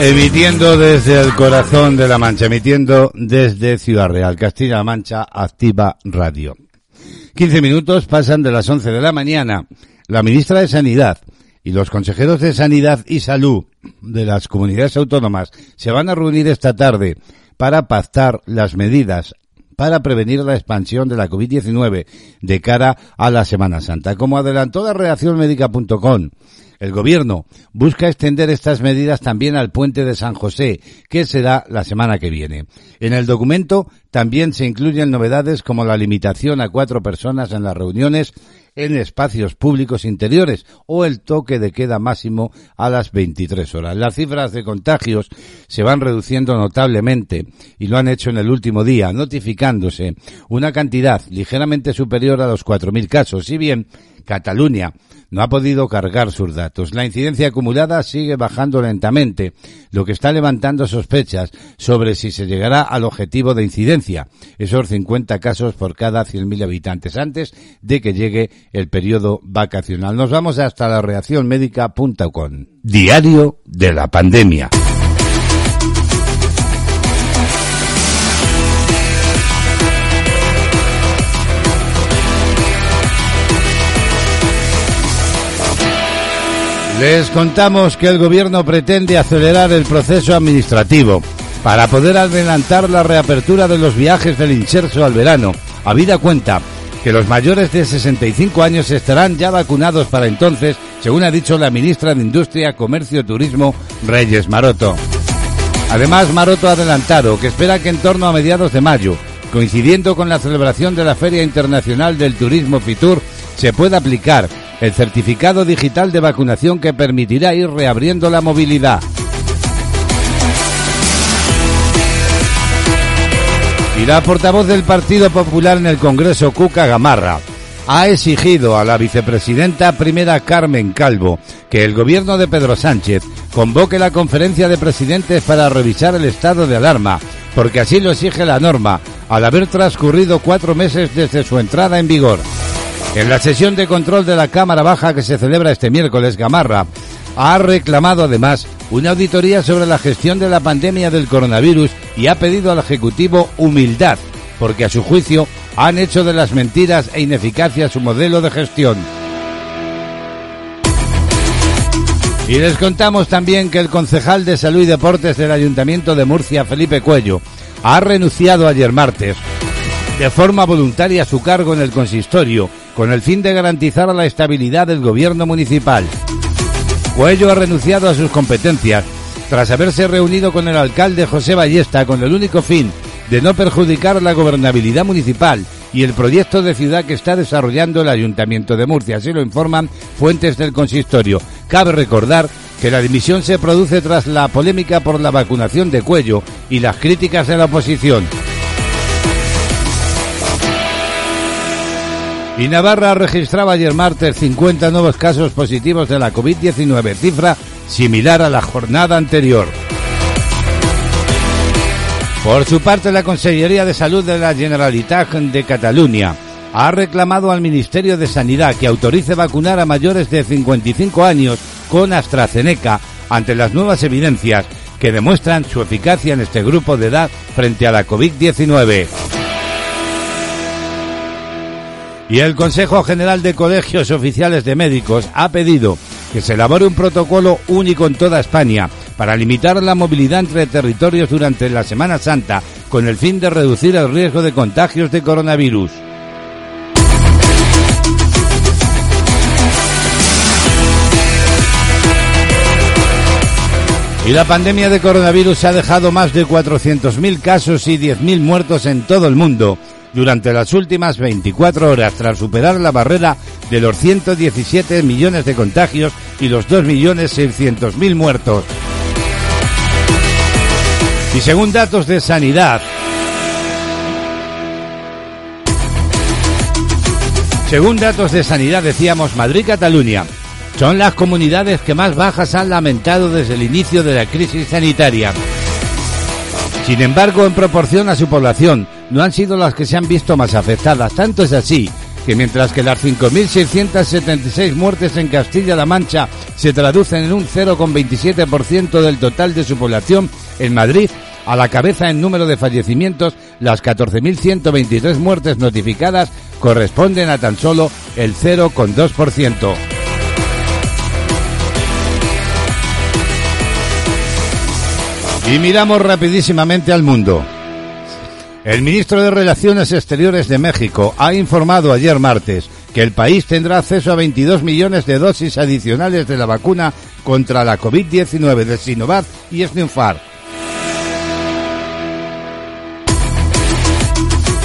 A: Emitiendo desde el corazón de la Mancha, emitiendo desde Ciudad Real, Castilla-La Mancha, Activa Radio. 15 minutos pasan de las 11 de la mañana. La ministra de Sanidad y los consejeros de Sanidad y Salud de las comunidades autónomas se van a reunir esta tarde para pactar las medidas para prevenir la expansión de la COVID-19 de cara a la Semana Santa. Como adelantó la reaccionmédica.com, el gobierno busca extender estas medidas también al puente de San José, que será la semana que viene. En el documento también se incluyen novedades como la limitación a cuatro personas en las reuniones en espacios públicos interiores o el toque de queda máximo a las 23 horas. Las cifras de contagios se van reduciendo notablemente y lo han hecho en el último día, notificándose una cantidad ligeramente superior a los 4.000 casos, si bien Cataluña no ha podido cargar sus datos. La incidencia acumulada sigue bajando lentamente, lo que está levantando sospechas sobre si se llegará al objetivo de incidencia, esos 50 casos por cada 100.000 habitantes, antes de que llegue el periodo vacacional. Nos vamos hasta la. Diario de la pandemia. Les contamos que el gobierno pretende acelerar el proceso administrativo para poder adelantar la reapertura de los viajes del inserso al verano, habida cuenta que los mayores de 65 años estarán ya vacunados para entonces, según ha dicho la ministra de Industria, Comercio y Turismo, Reyes Maroto. Además, Maroto ha adelantado que espera que en torno a mediados de mayo, coincidiendo con la celebración de la Feria Internacional del Turismo Fitur, se pueda aplicar el certificado digital de vacunación que permitirá ir reabriendo la movilidad. Y la portavoz del Partido Popular en el Congreso, Cuca Gamarra, ha exigido a la vicepresidenta primera Carmen Calvo que el gobierno de Pedro Sánchez convoque la conferencia de presidentes para revisar el estado de alarma, porque así lo exige la norma, al haber transcurrido cuatro meses desde su entrada en vigor. En la sesión de control de la Cámara Baja que se celebra este miércoles, Gamarra ha reclamado además una auditoría sobre la gestión de la pandemia del coronavirus y ha pedido al Ejecutivo humildad, porque a su juicio han hecho de las mentiras e ineficacia su modelo de gestión. Y les contamos también que el concejal de Salud y Deportes del Ayuntamiento de Murcia, Felipe Cuello, ha renunciado ayer martes de forma voluntaria a su cargo en el consistorio con el fin de garantizar la estabilidad del gobierno municipal. Cuello ha renunciado a sus competencias tras haberse reunido con el alcalde José Ballesta con el único fin de no perjudicar la gobernabilidad municipal y el proyecto de ciudad que está desarrollando el Ayuntamiento de Murcia. Así lo informan fuentes del consistorio. Cabe recordar que la dimisión se produce tras la polémica por la vacunación de Cuello y las críticas de la oposición. Y Navarra registraba ayer martes 50 nuevos casos positivos de la COVID-19, cifra similar a la jornada anterior. Por su parte, la Consellería de Salud de la Generalitat de Cataluña ha reclamado al Ministerio de Sanidad que autorice vacunar a mayores de 55 años con AstraZeneca ante las nuevas evidencias que demuestran su eficacia en este grupo de edad frente a la COVID-19. Y el Consejo General de Colegios Oficiales de Médicos ha pedido que se elabore un protocolo único en toda España para limitar la movilidad entre territorios durante la Semana Santa con el fin de reducir el riesgo de contagios de coronavirus. Y la pandemia de coronavirus ha dejado más de 400.000 casos y 10.000 muertos en todo el mundo durante las últimas 24 horas tras superar la barrera de los 117 millones de contagios y los 2.600.000 muertos. Y según datos de sanidad, Según datos de sanidad, decíamos Madrid Cataluña son las comunidades que más bajas han lamentado desde el inicio de la crisis sanitaria. Sin embargo, en proporción a su población, no han sido las que se han visto más afectadas. Tanto es así que mientras que las 5.676 muertes en Castilla-La Mancha se traducen en un 0,27% del total de su población, en Madrid, a la cabeza en número de fallecimientos, las 14.123 muertes notificadas corresponden a tan solo el 0,2%. Y miramos rapidísimamente al mundo. El ministro de Relaciones Exteriores de México ha informado ayer martes que el país tendrá acceso a 22 millones de dosis adicionales de la vacuna contra la COVID-19 de Sinovac y Sinopharm.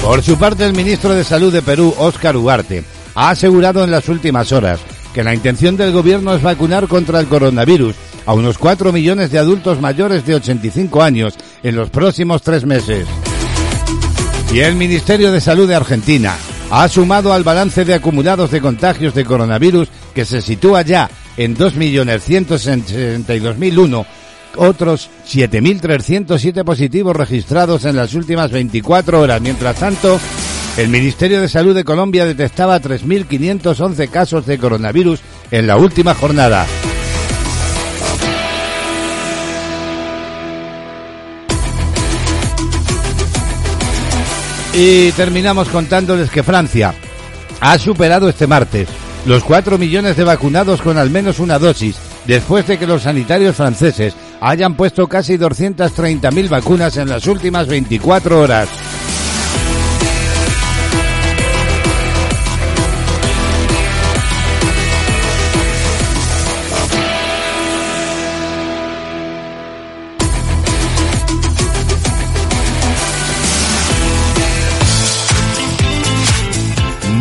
A: Por su parte, el ministro de Salud de Perú, Óscar Ugarte, ha asegurado en las últimas horas que la intención del gobierno es vacunar contra el coronavirus a unos 4 millones de adultos mayores de 85 años en los próximos tres meses. Y el Ministerio de Salud de Argentina ha sumado al balance de acumulados de contagios de coronavirus que se sitúa ya en 2.162.001 otros 7.307 positivos registrados en las últimas 24 horas. Mientras tanto, el Ministerio de Salud de Colombia detectaba 3.511 casos de coronavirus en la última jornada. Y terminamos contándoles que Francia ha superado este martes los 4 millones de vacunados con al menos una dosis, después de que los sanitarios franceses hayan puesto casi 230.000 vacunas en las últimas 24 horas.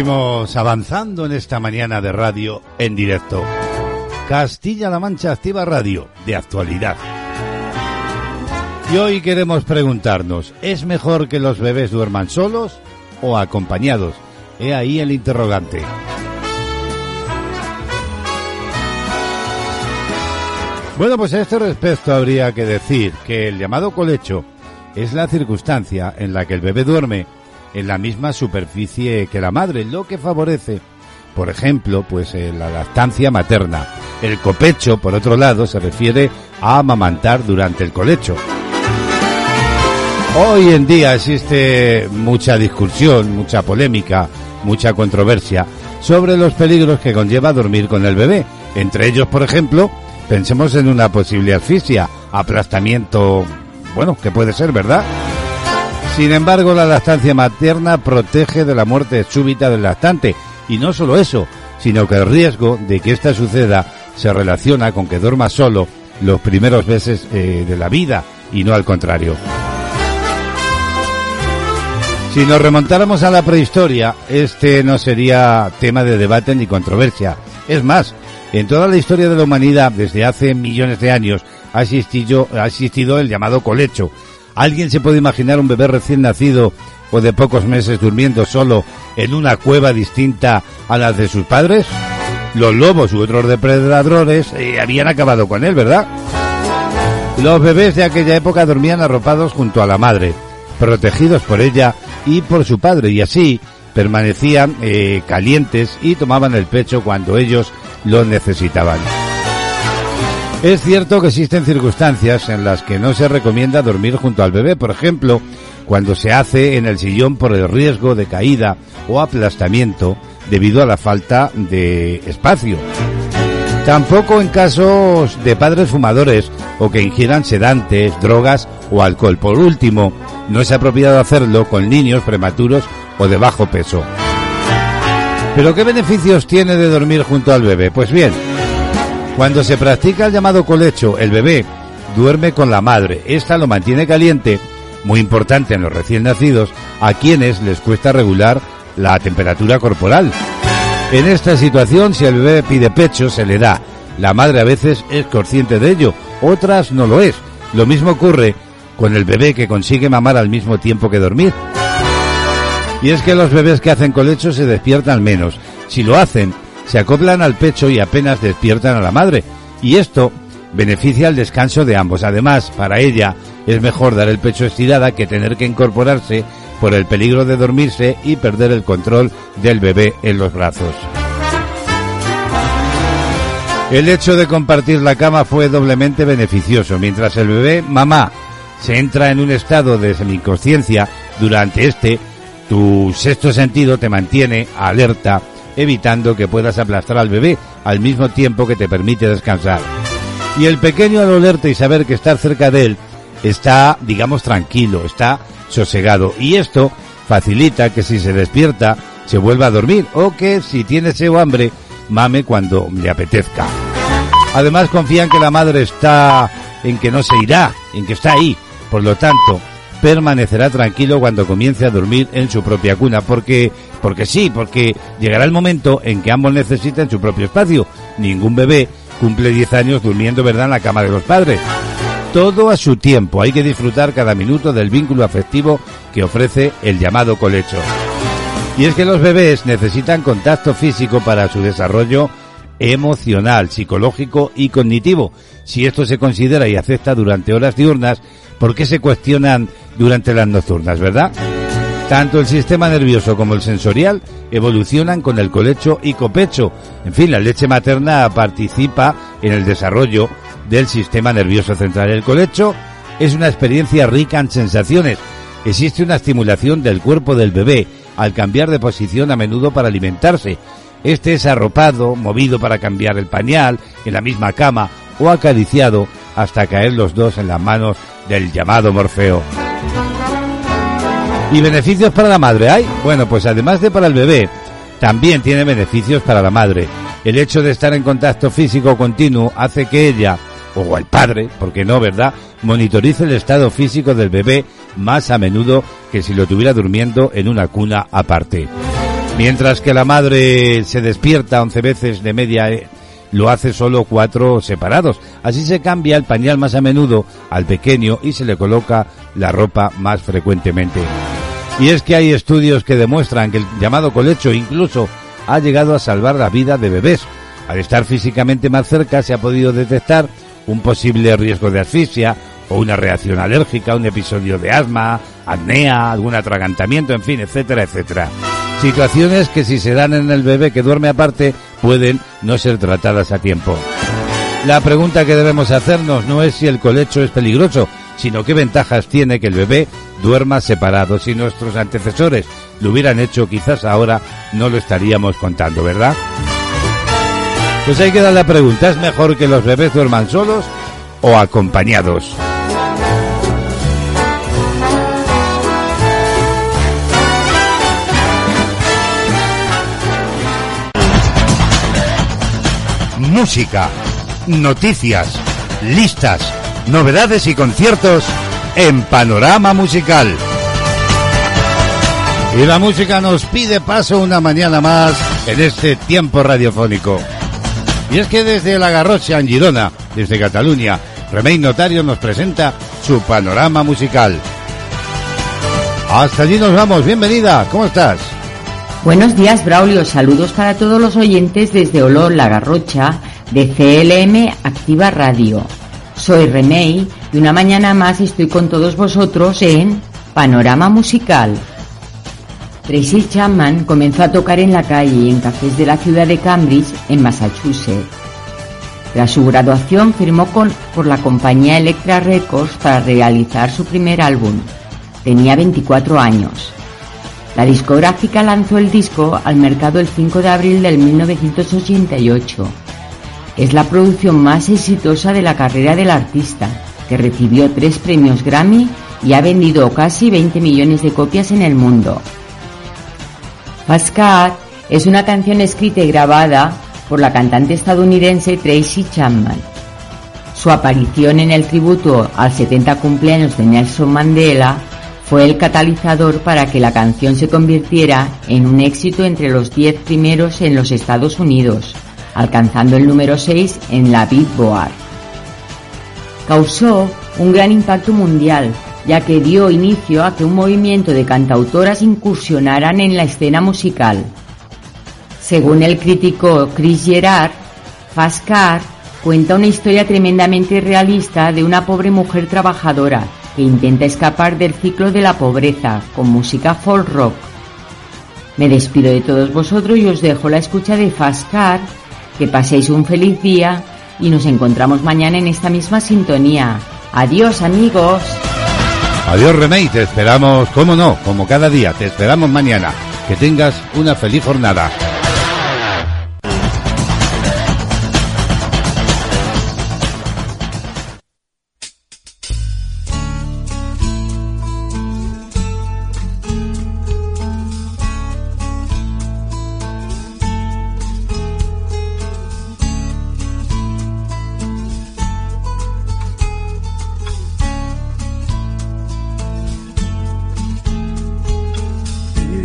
A: Seguimos avanzando en esta mañana de radio en directo. Castilla-La Mancha Activa Radio, de actualidad. Y hoy queremos preguntarnos, ¿es mejor que los bebés duerman solos o acompañados? He ahí el interrogante. Bueno, pues a este respecto habría que decir que el llamado colecho es la circunstancia en la que el bebé duerme en la misma superficie que la madre, lo que favorece, por ejemplo, pues eh, la lactancia materna. El copecho, por otro lado, se refiere a amamantar durante el colecho. Hoy en día existe mucha discusión, mucha polémica, mucha controversia sobre los peligros que conlleva dormir con el bebé. Entre ellos, por ejemplo, pensemos en una posible asfixia, aplastamiento, bueno, que puede ser, ¿verdad? Sin embargo, la lactancia materna protege de la muerte súbita del lactante. Y no solo eso, sino que el riesgo de que esta suceda se relaciona con que duerma solo los primeros meses eh, de la vida y no al contrario. Si nos remontáramos a la prehistoria, este no sería tema de debate ni controversia. Es más, en toda la historia de la humanidad, desde hace millones de años, ha existido, ha existido el llamado colecho, ¿Alguien se puede imaginar un bebé recién nacido o de pocos meses durmiendo solo en una cueva distinta a la de sus padres? Los lobos u otros depredadores eh, habían acabado con él, ¿verdad? Los bebés de aquella época dormían arropados junto a la madre, protegidos por ella y por su padre, y así permanecían eh, calientes y tomaban el pecho cuando ellos lo necesitaban. Es cierto que existen circunstancias en las que no se recomienda dormir junto al bebé, por ejemplo, cuando se hace en el sillón por el riesgo de caída o aplastamiento debido a la falta de espacio. Tampoco en casos de padres fumadores o que ingieran sedantes, drogas o alcohol. Por último, no es apropiado hacerlo con niños prematuros o de bajo peso. ¿Pero qué beneficios tiene de dormir junto al bebé? Pues bien, cuando se practica el llamado colecho, el bebé duerme con la madre. Esta lo mantiene caliente, muy importante en los recién nacidos, a quienes les cuesta regular la temperatura corporal. En esta situación, si el bebé pide pecho, se le da. La madre a veces es consciente de ello, otras no lo es. Lo mismo ocurre con el bebé que consigue mamar al mismo tiempo que dormir. Y es que los bebés que hacen colecho se despiertan menos. Si lo hacen, se acoplan al pecho y apenas despiertan a la madre. Y esto beneficia el descanso de ambos. Además, para ella es mejor dar el pecho estirada que tener que incorporarse por el peligro de dormirse y perder el control del bebé en los brazos. El hecho de compartir la cama fue doblemente beneficioso. Mientras el bebé, mamá, se entra en un estado de semiconsciencia durante este, tu sexto sentido te mantiene alerta evitando que puedas aplastar al bebé al mismo tiempo que te permite descansar. Y el pequeño al olerte y saber que estar cerca de él está, digamos, tranquilo, está sosegado. Y esto facilita que si se despierta se vuelva a dormir o que si tiene sed o hambre mame cuando le apetezca. Además confían que la madre está en que no se irá, en que está ahí. Por lo tanto, permanecerá tranquilo cuando comience a dormir en su propia cuna, porque, porque sí, porque llegará el momento en que ambos necesiten su propio espacio. Ningún bebé cumple 10 años durmiendo, ¿verdad?, en la cama de los padres. Todo a su tiempo, hay que disfrutar cada minuto del vínculo afectivo que ofrece el llamado colecho. Y es que los bebés necesitan contacto físico para su desarrollo emocional, psicológico y cognitivo. Si esto se considera y acepta durante horas diurnas, ¿por qué se cuestionan durante las nocturnas, verdad? Tanto el sistema nervioso como el sensorial evolucionan con el colecho y copecho. En fin, la leche materna participa en el desarrollo del sistema nervioso central. El colecho es una experiencia rica en sensaciones. Existe una estimulación del cuerpo del bebé al cambiar de posición a menudo para alimentarse. Este es arropado, movido para cambiar el pañal en la misma cama o acariciado hasta caer los dos en las manos del llamado Morfeo. ¿Y beneficios para la madre hay? Bueno, pues además de para el bebé, también tiene beneficios para la madre. El hecho de estar en contacto físico continuo hace que ella, o el padre, porque no, ¿verdad?, monitorice el estado físico del bebé más a menudo que si lo tuviera durmiendo en una cuna aparte. Mientras que la madre se despierta 11 veces de media, eh, lo hace solo cuatro separados. Así se cambia el pañal más a menudo al pequeño y se le coloca la ropa más frecuentemente. Y es que hay estudios que demuestran que el llamado colecho incluso ha llegado a salvar la vida de bebés. Al estar físicamente más cerca se ha podido detectar un posible riesgo de asfixia o una reacción alérgica, un episodio de asma, apnea, algún atragantamiento, en fin, etcétera, etcétera. Situaciones que si se dan en el bebé que duerme aparte pueden no ser tratadas a tiempo. La pregunta que debemos hacernos no es si el colecho es peligroso, sino qué ventajas tiene que el bebé duerma separado. Si nuestros antecesores lo hubieran hecho, quizás ahora no lo estaríamos contando, ¿verdad? Pues ahí queda la pregunta, ¿es mejor que los bebés duerman solos o acompañados? Música, noticias, listas, novedades y conciertos en Panorama Musical. Y la música nos pide paso una mañana más en este tiempo radiofónico. Y es que desde La Garrocha en Girona, desde Cataluña, Remey Notario nos presenta su panorama musical. Hasta allí nos vamos, bienvenida, ¿cómo estás?
K: Buenos días, Braulio. Saludos para todos los oyentes desde Olor, La Garrocha, de CLM Activa Radio. Soy Remey y una mañana más estoy con todos vosotros en Panorama Musical. Tracy Chapman comenzó a tocar en la calle y en cafés de la ciudad de Cambridge, en Massachusetts. Tras su graduación firmó con, por la compañía Electra Records para realizar su primer álbum. Tenía 24 años. La discográfica lanzó el disco al mercado el 5 de abril del 1988. Es la producción más exitosa de la carrera del artista, que recibió tres premios Grammy y ha vendido casi 20 millones de copias en el mundo. Fast Car es una canción escrita y grabada por la cantante estadounidense Tracy Chapman. Su aparición en el tributo al 70 cumpleaños de Nelson Mandela fue el catalizador para que la canción se convirtiera en un éxito entre los 10 primeros en los Estados Unidos, alcanzando el número 6 en la Billboard. Causó un gran impacto mundial, ya que dio inicio a que un movimiento de cantautoras incursionaran en la escena musical. Según el crítico Chris Gerard, Fast Car cuenta una historia tremendamente realista de una pobre mujer trabajadora que intenta escapar del ciclo de la pobreza con música folk rock. Me despido de todos vosotros y os dejo la escucha de Fast Car, que paséis un feliz día y nos encontramos mañana en esta misma sintonía. Adiós amigos.
A: Adiós Remey, te esperamos, cómo no, como cada día, te esperamos mañana. Que tengas una feliz jornada.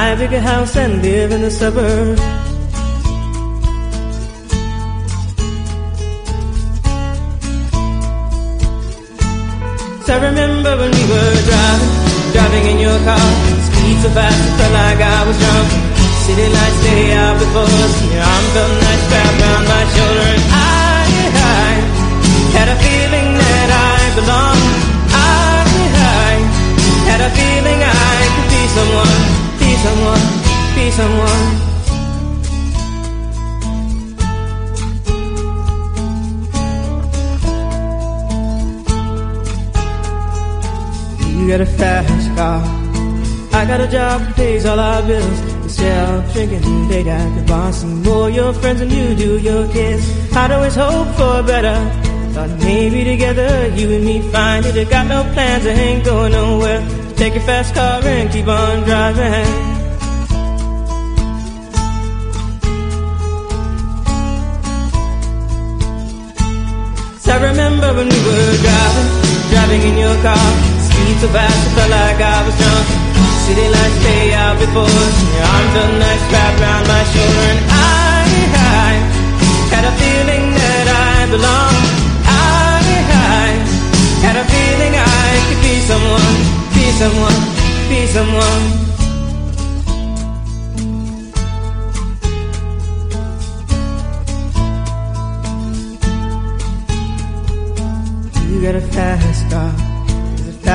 O: I buy a bigger house and live in the suburbs. I remember when we were driving, driving in your car. Speed so fast, it felt like I was drunk. City lights stay out before us, and your arm felt nice wrapped around my car. I got a job that pays all our bills. You sell drinking late at the bar. See more your friends than you do your kids. I'd always hope for better. Thought maybe together you and me find it. I got no plans, I ain't going nowhere. Take your fast car and keep on driving. I remember when we were driving, driving in your car. So fast, it felt like I was drunk. City lights stay out before your arm felt nice wrapped around my shoulder. And I, I had a feeling that I belonged. I, I had a feeling I could be someone, be someone, be someone. You got a fast car.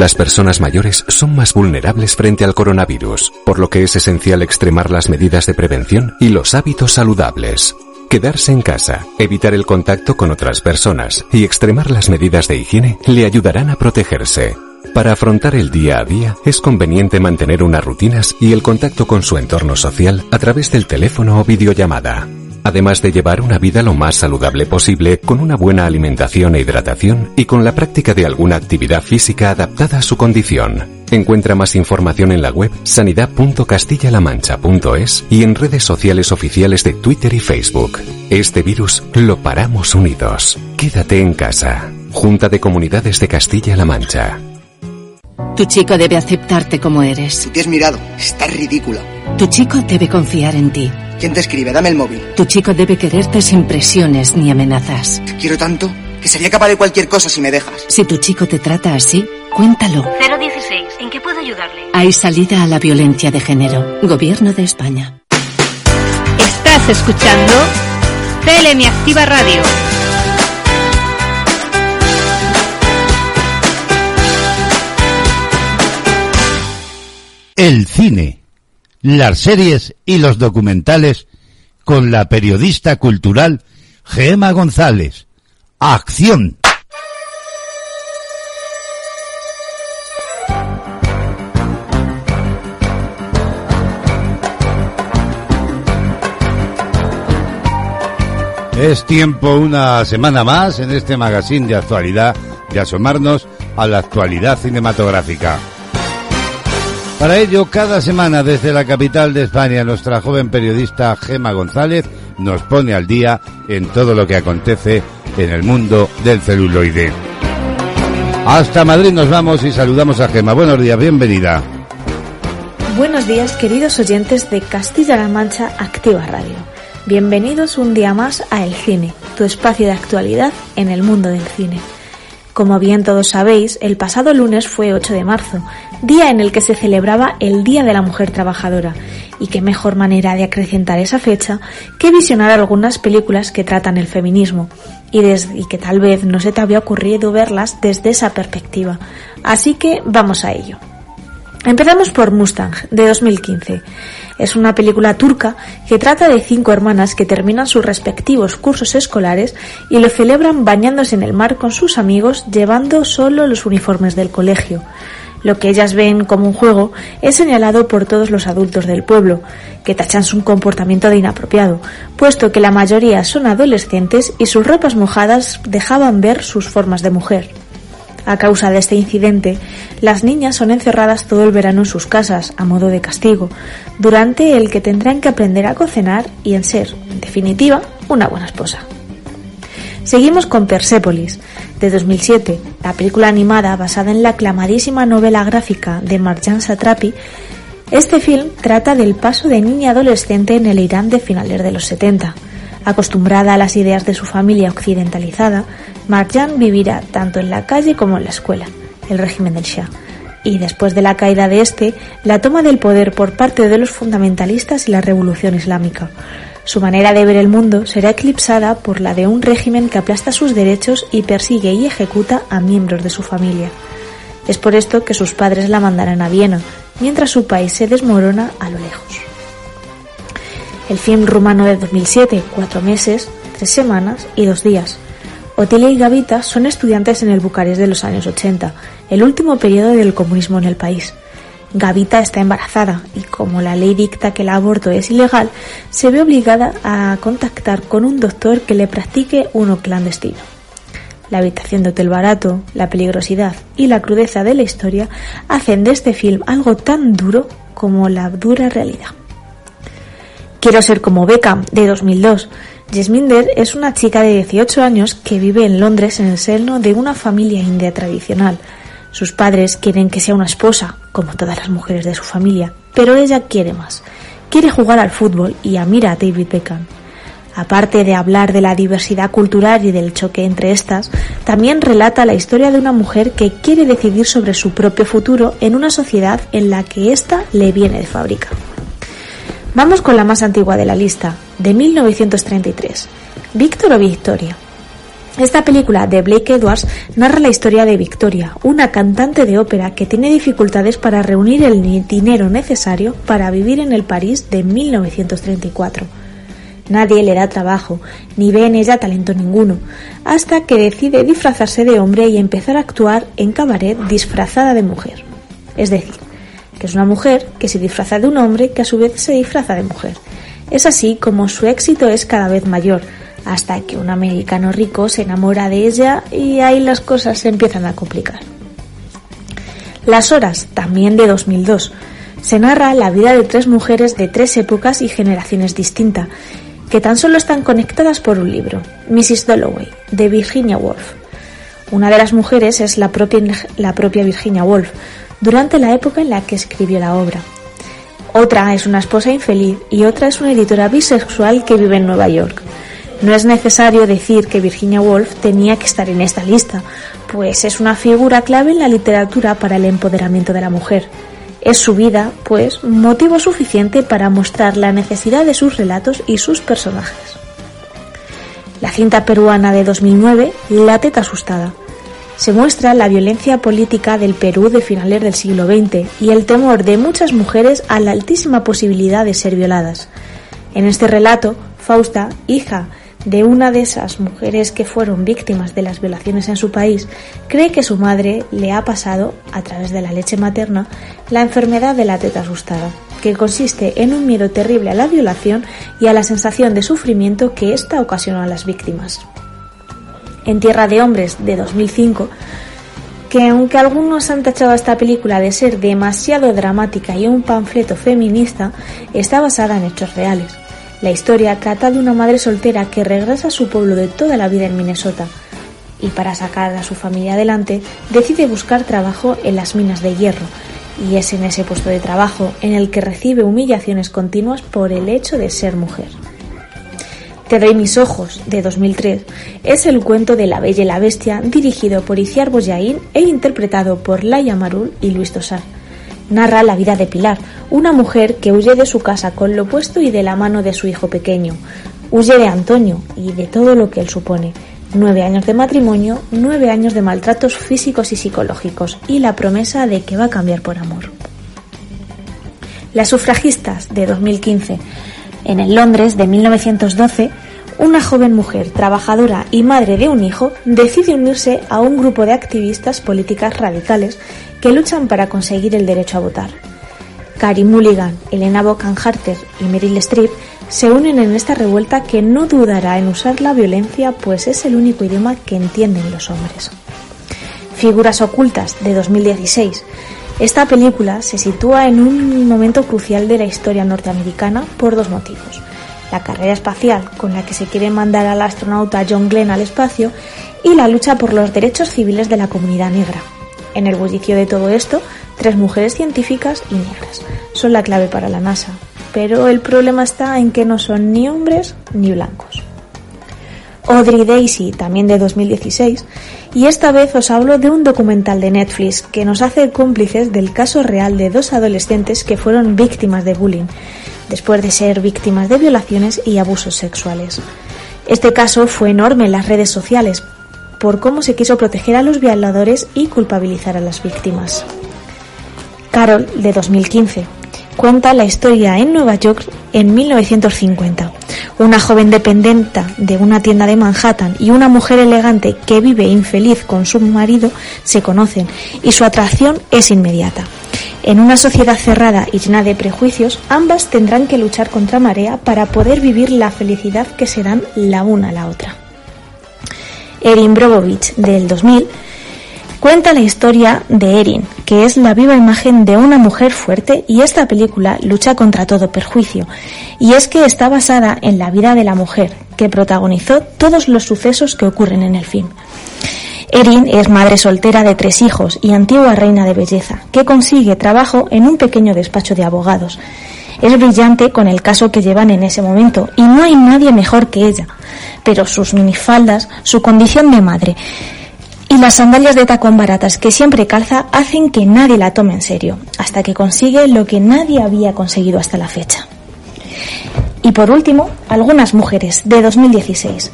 P: Las personas mayores son más vulnerables frente al coronavirus, por lo que es esencial extremar las medidas de prevención y los hábitos saludables. Quedarse en casa, evitar el contacto con otras personas y extremar las medidas de higiene le ayudarán a protegerse. Para afrontar el día a día es conveniente mantener unas rutinas y el contacto con su entorno social a través del teléfono o videollamada. Además de llevar una vida lo más saludable posible con una buena alimentación e hidratación y con la práctica de alguna actividad física adaptada a su condición. Encuentra más información en la web sanidad.castillalamancha.es y en redes sociales oficiales de Twitter y Facebook. Este virus lo paramos unidos. Quédate en casa. Junta de Comunidades de Castilla-La Mancha.
F: Tu chico debe aceptarte como eres.
H: Tú te has mirado. Estás ridícula.
F: Tu chico debe confiar en ti.
H: ¿Quién te escribe? Dame el móvil.
F: Tu chico debe quererte sin presiones ni amenazas.
H: Te quiero tanto que sería capaz de cualquier cosa si me dejas.
F: Si tu chico te trata así, cuéntalo.
M: 016. ¿En qué puedo ayudarle?
F: Hay salida a la violencia de género. Gobierno de España.
J: Estás escuchando CLM Activa Radio.
A: El cine, las series y los documentales con la periodista cultural Gema González. Acción. Es tiempo una semana más en este magazine de actualidad de asomarnos a la actualidad cinematográfica. Para ello, cada semana desde la capital de España, nuestra joven periodista Gema González nos pone al día en todo lo que acontece en el mundo del celuloide. Hasta Madrid nos vamos y saludamos a Gema. Buenos días, bienvenida.
Q: Buenos días, queridos oyentes de Castilla-La Mancha Activa Radio. Bienvenidos un día más a El Cine, tu espacio de actualidad en el mundo del cine. Como bien todos sabéis, el pasado lunes fue 8 de marzo, día en el que se celebraba el Día de la Mujer Trabajadora, y qué mejor manera de acrecentar esa fecha que visionar algunas películas que tratan el feminismo, y, y que tal vez no se te había ocurrido verlas desde esa perspectiva. Así que vamos a ello. Empezamos por Mustang, de 2015. Es una película turca que trata de cinco hermanas que terminan sus respectivos cursos escolares y lo celebran bañándose en el mar con sus amigos llevando solo los uniformes del colegio. Lo que ellas ven como un juego es señalado por todos los adultos del pueblo, que tachan su comportamiento de inapropiado, puesto que la mayoría son adolescentes y sus ropas mojadas dejaban ver sus formas de mujer. A causa de este incidente, las niñas son encerradas todo el verano en sus casas, a modo de castigo, durante el que tendrán que aprender a cocinar y en ser, en definitiva, una buena esposa. Seguimos con Persepolis, de 2007, la película animada basada en la aclamadísima novela gráfica de Marjan Satrapi. Este film trata del paso de niña adolescente en el Irán de finales de los 70. Acostumbrada a las ideas de su familia occidentalizada, Marjan vivirá tanto en la calle como en la escuela, el régimen del Shah. Y después de la caída de este, la toma del poder por parte de los fundamentalistas y la revolución islámica. Su manera de ver el mundo será eclipsada por la de un régimen que aplasta sus derechos y persigue y ejecuta a miembros de su familia. Es por esto que sus padres la mandarán a Viena, mientras su país se desmorona a lo lejos. El film rumano de 2007, cuatro meses, tres semanas y dos días. Otilia y Gavita son estudiantes en el Bucarest de los años 80, el último periodo del comunismo en el país. Gavita está embarazada y como la ley dicta que el aborto es ilegal, se ve obligada a contactar con un doctor que le practique uno clandestino. La habitación de hotel barato, la peligrosidad y la crudeza de la historia hacen de este film algo tan duro como la dura realidad. Quiero ser como Beckham, de 2002. Jasminder es una chica de 18 años que vive en Londres en el seno de una familia india tradicional. Sus padres quieren que sea una esposa, como todas las mujeres de su familia, pero ella quiere más. Quiere jugar al fútbol y admira a David Beckham. Aparte de hablar de la diversidad cultural y del choque entre estas, también relata la historia de una mujer que quiere decidir sobre su propio futuro en una sociedad en la que ésta le viene de fábrica. Vamos con la más antigua de la lista, de 1933. Víctor o Victoria. Esta película de Blake Edwards narra la historia de Victoria, una cantante de ópera que tiene dificultades para reunir el dinero necesario para vivir en el París de 1934. Nadie le da trabajo, ni ve en ella talento ninguno, hasta que decide disfrazarse de hombre y empezar a actuar en cabaret disfrazada de mujer. Es decir, que es una mujer que se disfraza de un hombre que a su vez se disfraza de mujer. Es así como su éxito es cada vez mayor, hasta que un americano rico se enamora de ella y ahí las cosas se empiezan a complicar. Las horas, también de 2002, se narra la vida de tres mujeres de tres épocas y generaciones distintas, que tan solo están conectadas por un libro, Mrs. Dalloway, de Virginia Woolf. Una de las mujeres es la propia, la propia Virginia Woolf, durante la época en la que escribió la obra. Otra es una esposa infeliz y otra es una editora bisexual que vive en Nueva York. No es necesario decir que Virginia Woolf tenía que estar en esta lista, pues es una figura clave en la literatura para el empoderamiento de la mujer. Es su vida, pues, motivo suficiente para mostrar la necesidad de sus relatos y sus personajes. La cinta peruana de 2009, La teta asustada, se muestra la violencia política del Perú de finales del siglo XX y el temor de muchas mujeres a la altísima posibilidad de ser violadas. En este relato, Fausta, hija de una de esas mujeres que fueron víctimas de las violaciones en su país, cree que su madre le ha pasado, a través de la leche materna, la enfermedad de la teta asustada, que consiste en un miedo terrible a la violación y a la sensación de sufrimiento que ésta ocasionó a las víctimas. En Tierra de Hombres de 2005 que aunque algunos han tachado esta película de ser demasiado dramática y un panfleto feminista, está basada en hechos reales. La historia trata de una madre soltera que regresa a su pueblo de toda la vida en Minnesota y para sacar a su familia adelante decide buscar trabajo en las minas de hierro y es en ese puesto de trabajo en el que recibe humillaciones continuas por el hecho de ser mujer. Te doy mis ojos, de 2003, es el cuento de La Bella y la Bestia dirigido por Iciar Boyain e interpretado por Laia Marul y Luis Tosar. Narra la vida de Pilar, una mujer que huye de su casa con lo puesto y de la mano de su hijo pequeño. Huye de Antonio y de todo lo que él supone. Nueve años de matrimonio, nueve años de maltratos físicos y psicológicos y la promesa de que va a cambiar por amor. Las sufragistas de 2015 en el Londres de 1912, una joven mujer trabajadora y madre de un hijo decide unirse a un grupo de activistas políticas radicales que luchan para conseguir el derecho a votar. Carrie Mulligan, Elena Bonham Carter y Meryl Streep se unen en esta revuelta que no dudará en usar la violencia pues es el único idioma que entienden los hombres. Figuras ocultas de 2016 esta película se sitúa en un momento crucial de la historia norteamericana por dos motivos. La carrera espacial con la que se quiere mandar al astronauta John Glenn al espacio y la lucha por los derechos civiles de la comunidad negra. En el bullicio de todo esto, tres mujeres científicas y negras son la clave para la NASA, pero el problema está en que no son ni hombres ni blancos. Audrey Daisy, también de 2016, y esta vez os hablo de un documental de Netflix que nos hace cómplices del caso real de dos adolescentes que fueron víctimas de bullying, después de ser víctimas de violaciones y abusos sexuales. Este caso fue enorme en las redes sociales por cómo se quiso proteger a los violadores y culpabilizar a las víctimas. Carol, de 2015, cuenta la historia en Nueva York en 1950. Una joven dependiente de una tienda de Manhattan y una mujer elegante que vive infeliz con su marido se conocen y su atracción es inmediata. En una sociedad cerrada y llena de prejuicios, ambas tendrán que luchar contra marea para poder vivir la felicidad que se dan la una a la otra. Erin Brockovich, del 2000, Cuenta la historia de Erin, que es la viva imagen de una mujer fuerte y esta película lucha contra todo perjuicio. Y es que está basada en la vida de la mujer, que protagonizó todos los sucesos que ocurren en el film. Erin es madre soltera de tres hijos y antigua reina de belleza, que consigue trabajo en un pequeño despacho de abogados. Es brillante con el caso que llevan en ese momento y no hay nadie mejor que ella. Pero sus minifaldas, su condición de madre, y las sandalias de tacón baratas que siempre calza hacen que nadie la tome en serio, hasta que consigue lo que nadie había conseguido hasta la fecha. Y por último, algunas mujeres de 2016.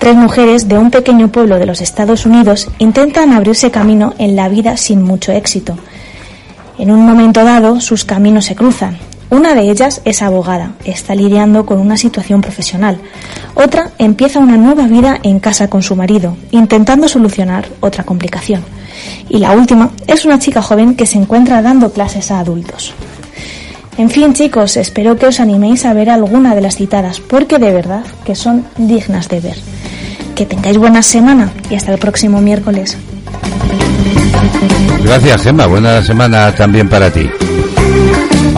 Q: Tres mujeres de un pequeño pueblo de los Estados Unidos intentan abrirse camino en la vida sin mucho éxito. En un momento dado, sus caminos se cruzan una de ellas es abogada, está lidiando con una situación profesional. Otra empieza una nueva vida en casa con su marido, intentando solucionar otra complicación. Y la última es una chica joven que se encuentra dando clases a adultos. En fin, chicos, espero que os animéis a ver alguna de las citadas, porque de verdad que son dignas de ver. Que tengáis buena semana y hasta el próximo miércoles.
A: Gracias, Gemma. Buena semana también para ti.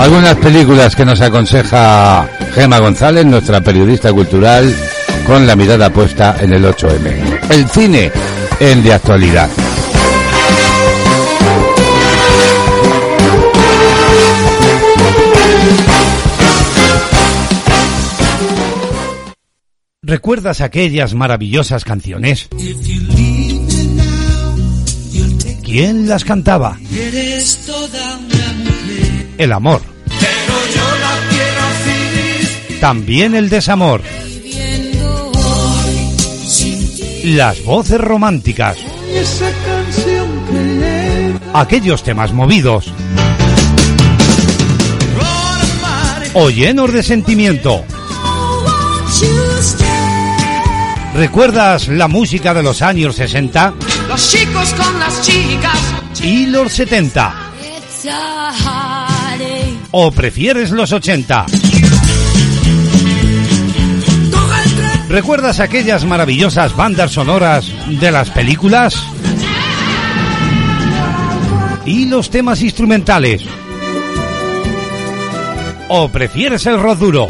A: Algunas películas que nos aconseja Gema González, nuestra periodista cultural, con la mirada puesta en el 8M. El cine en de actualidad. ¿Recuerdas aquellas maravillosas canciones? ¿Quién las cantaba? El amor. También el desamor. Las voces románticas. Aquellos temas movidos. O llenos de sentimiento. ¿Recuerdas la música de los años 60?
G: Los chicos con las chicas.
A: ¿Y los 70? ¿O prefieres los 80? ¿Recuerdas aquellas maravillosas bandas sonoras de las películas? ¿Y los temas instrumentales? ¿O prefieres el rock duro?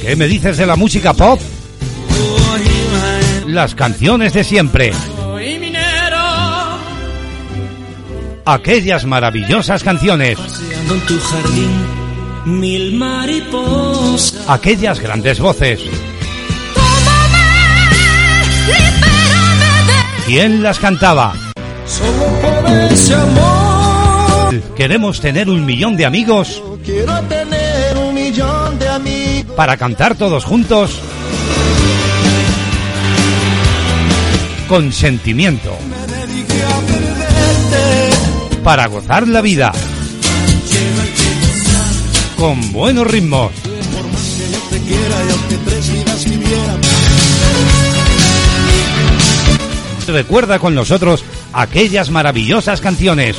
A: ¿Qué me dices de la música pop? Las canciones de siempre. Aquellas maravillosas canciones.
R: en tu jardín mil mariposas.
A: Aquellas grandes voces. ¿Quién las cantaba?
R: Solo por ese amor
A: Queremos tener un millón de amigos
R: quiero tener un millón de amigos.
A: para cantar todos juntos con sentimiento. Para gozar la vida con buenos ritmos. Recuerda con nosotros aquellas maravillosas canciones.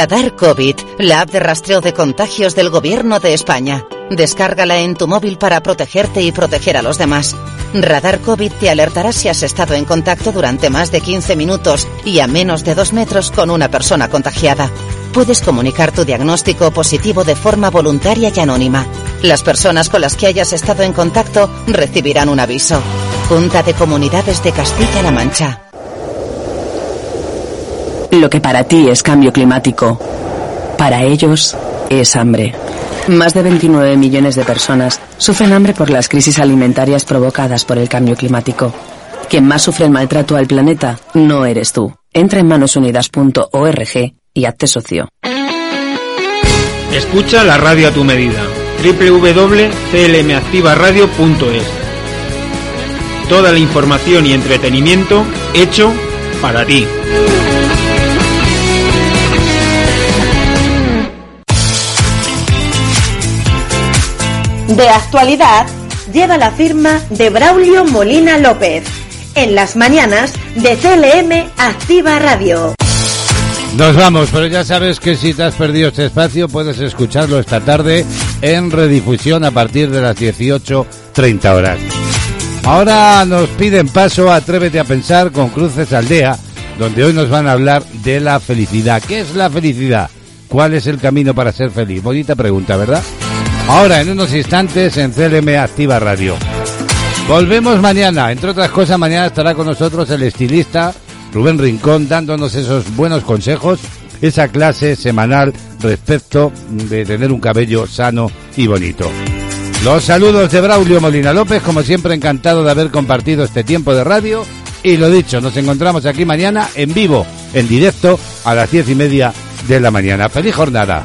L: Radar COVID, la app de rastreo de contagios del Gobierno de España. Descárgala en tu móvil para protegerte y proteger a los demás. Radar COVID te alertará si has estado en contacto durante más de 15 minutos y a menos de 2 metros con una persona contagiada. Puedes comunicar tu diagnóstico positivo de forma voluntaria y anónima. Las personas con las que hayas estado en contacto recibirán un aviso. Junta de Comunidades de Castilla-La Mancha.
S: Lo que para ti es cambio climático, para ellos es hambre. Más de 29 millones de personas sufren hambre por las crisis alimentarias provocadas por el cambio climático. Quien más sufre el maltrato al planeta no eres tú. Entra en manosunidas.org y hazte socio.
E: Escucha la radio a tu medida. www.clmactivaradio.es Toda la información y entretenimiento hecho para ti.
T: De actualidad lleva la firma de Braulio Molina López. En las mañanas de CLM Activa Radio.
A: Nos vamos, pero ya sabes que si te has perdido este espacio puedes escucharlo esta tarde en redifusión a partir de las 18.30 horas. Ahora nos piden paso Atrévete a Pensar con Cruces Aldea, donde hoy nos van a hablar de la felicidad. ¿Qué es la felicidad? ¿Cuál es el camino para ser feliz? Bonita pregunta, ¿verdad? Ahora, en unos instantes, en CLM Activa Radio. Volvemos mañana. Entre otras cosas, mañana estará con nosotros el estilista Rubén Rincón dándonos esos buenos consejos, esa clase semanal respecto de tener un cabello sano y bonito. Los saludos de Braulio Molina López, como siempre encantado de haber compartido este tiempo de radio. Y lo dicho, nos encontramos aquí mañana en vivo, en directo, a las diez y media de la mañana. ¡Feliz jornada!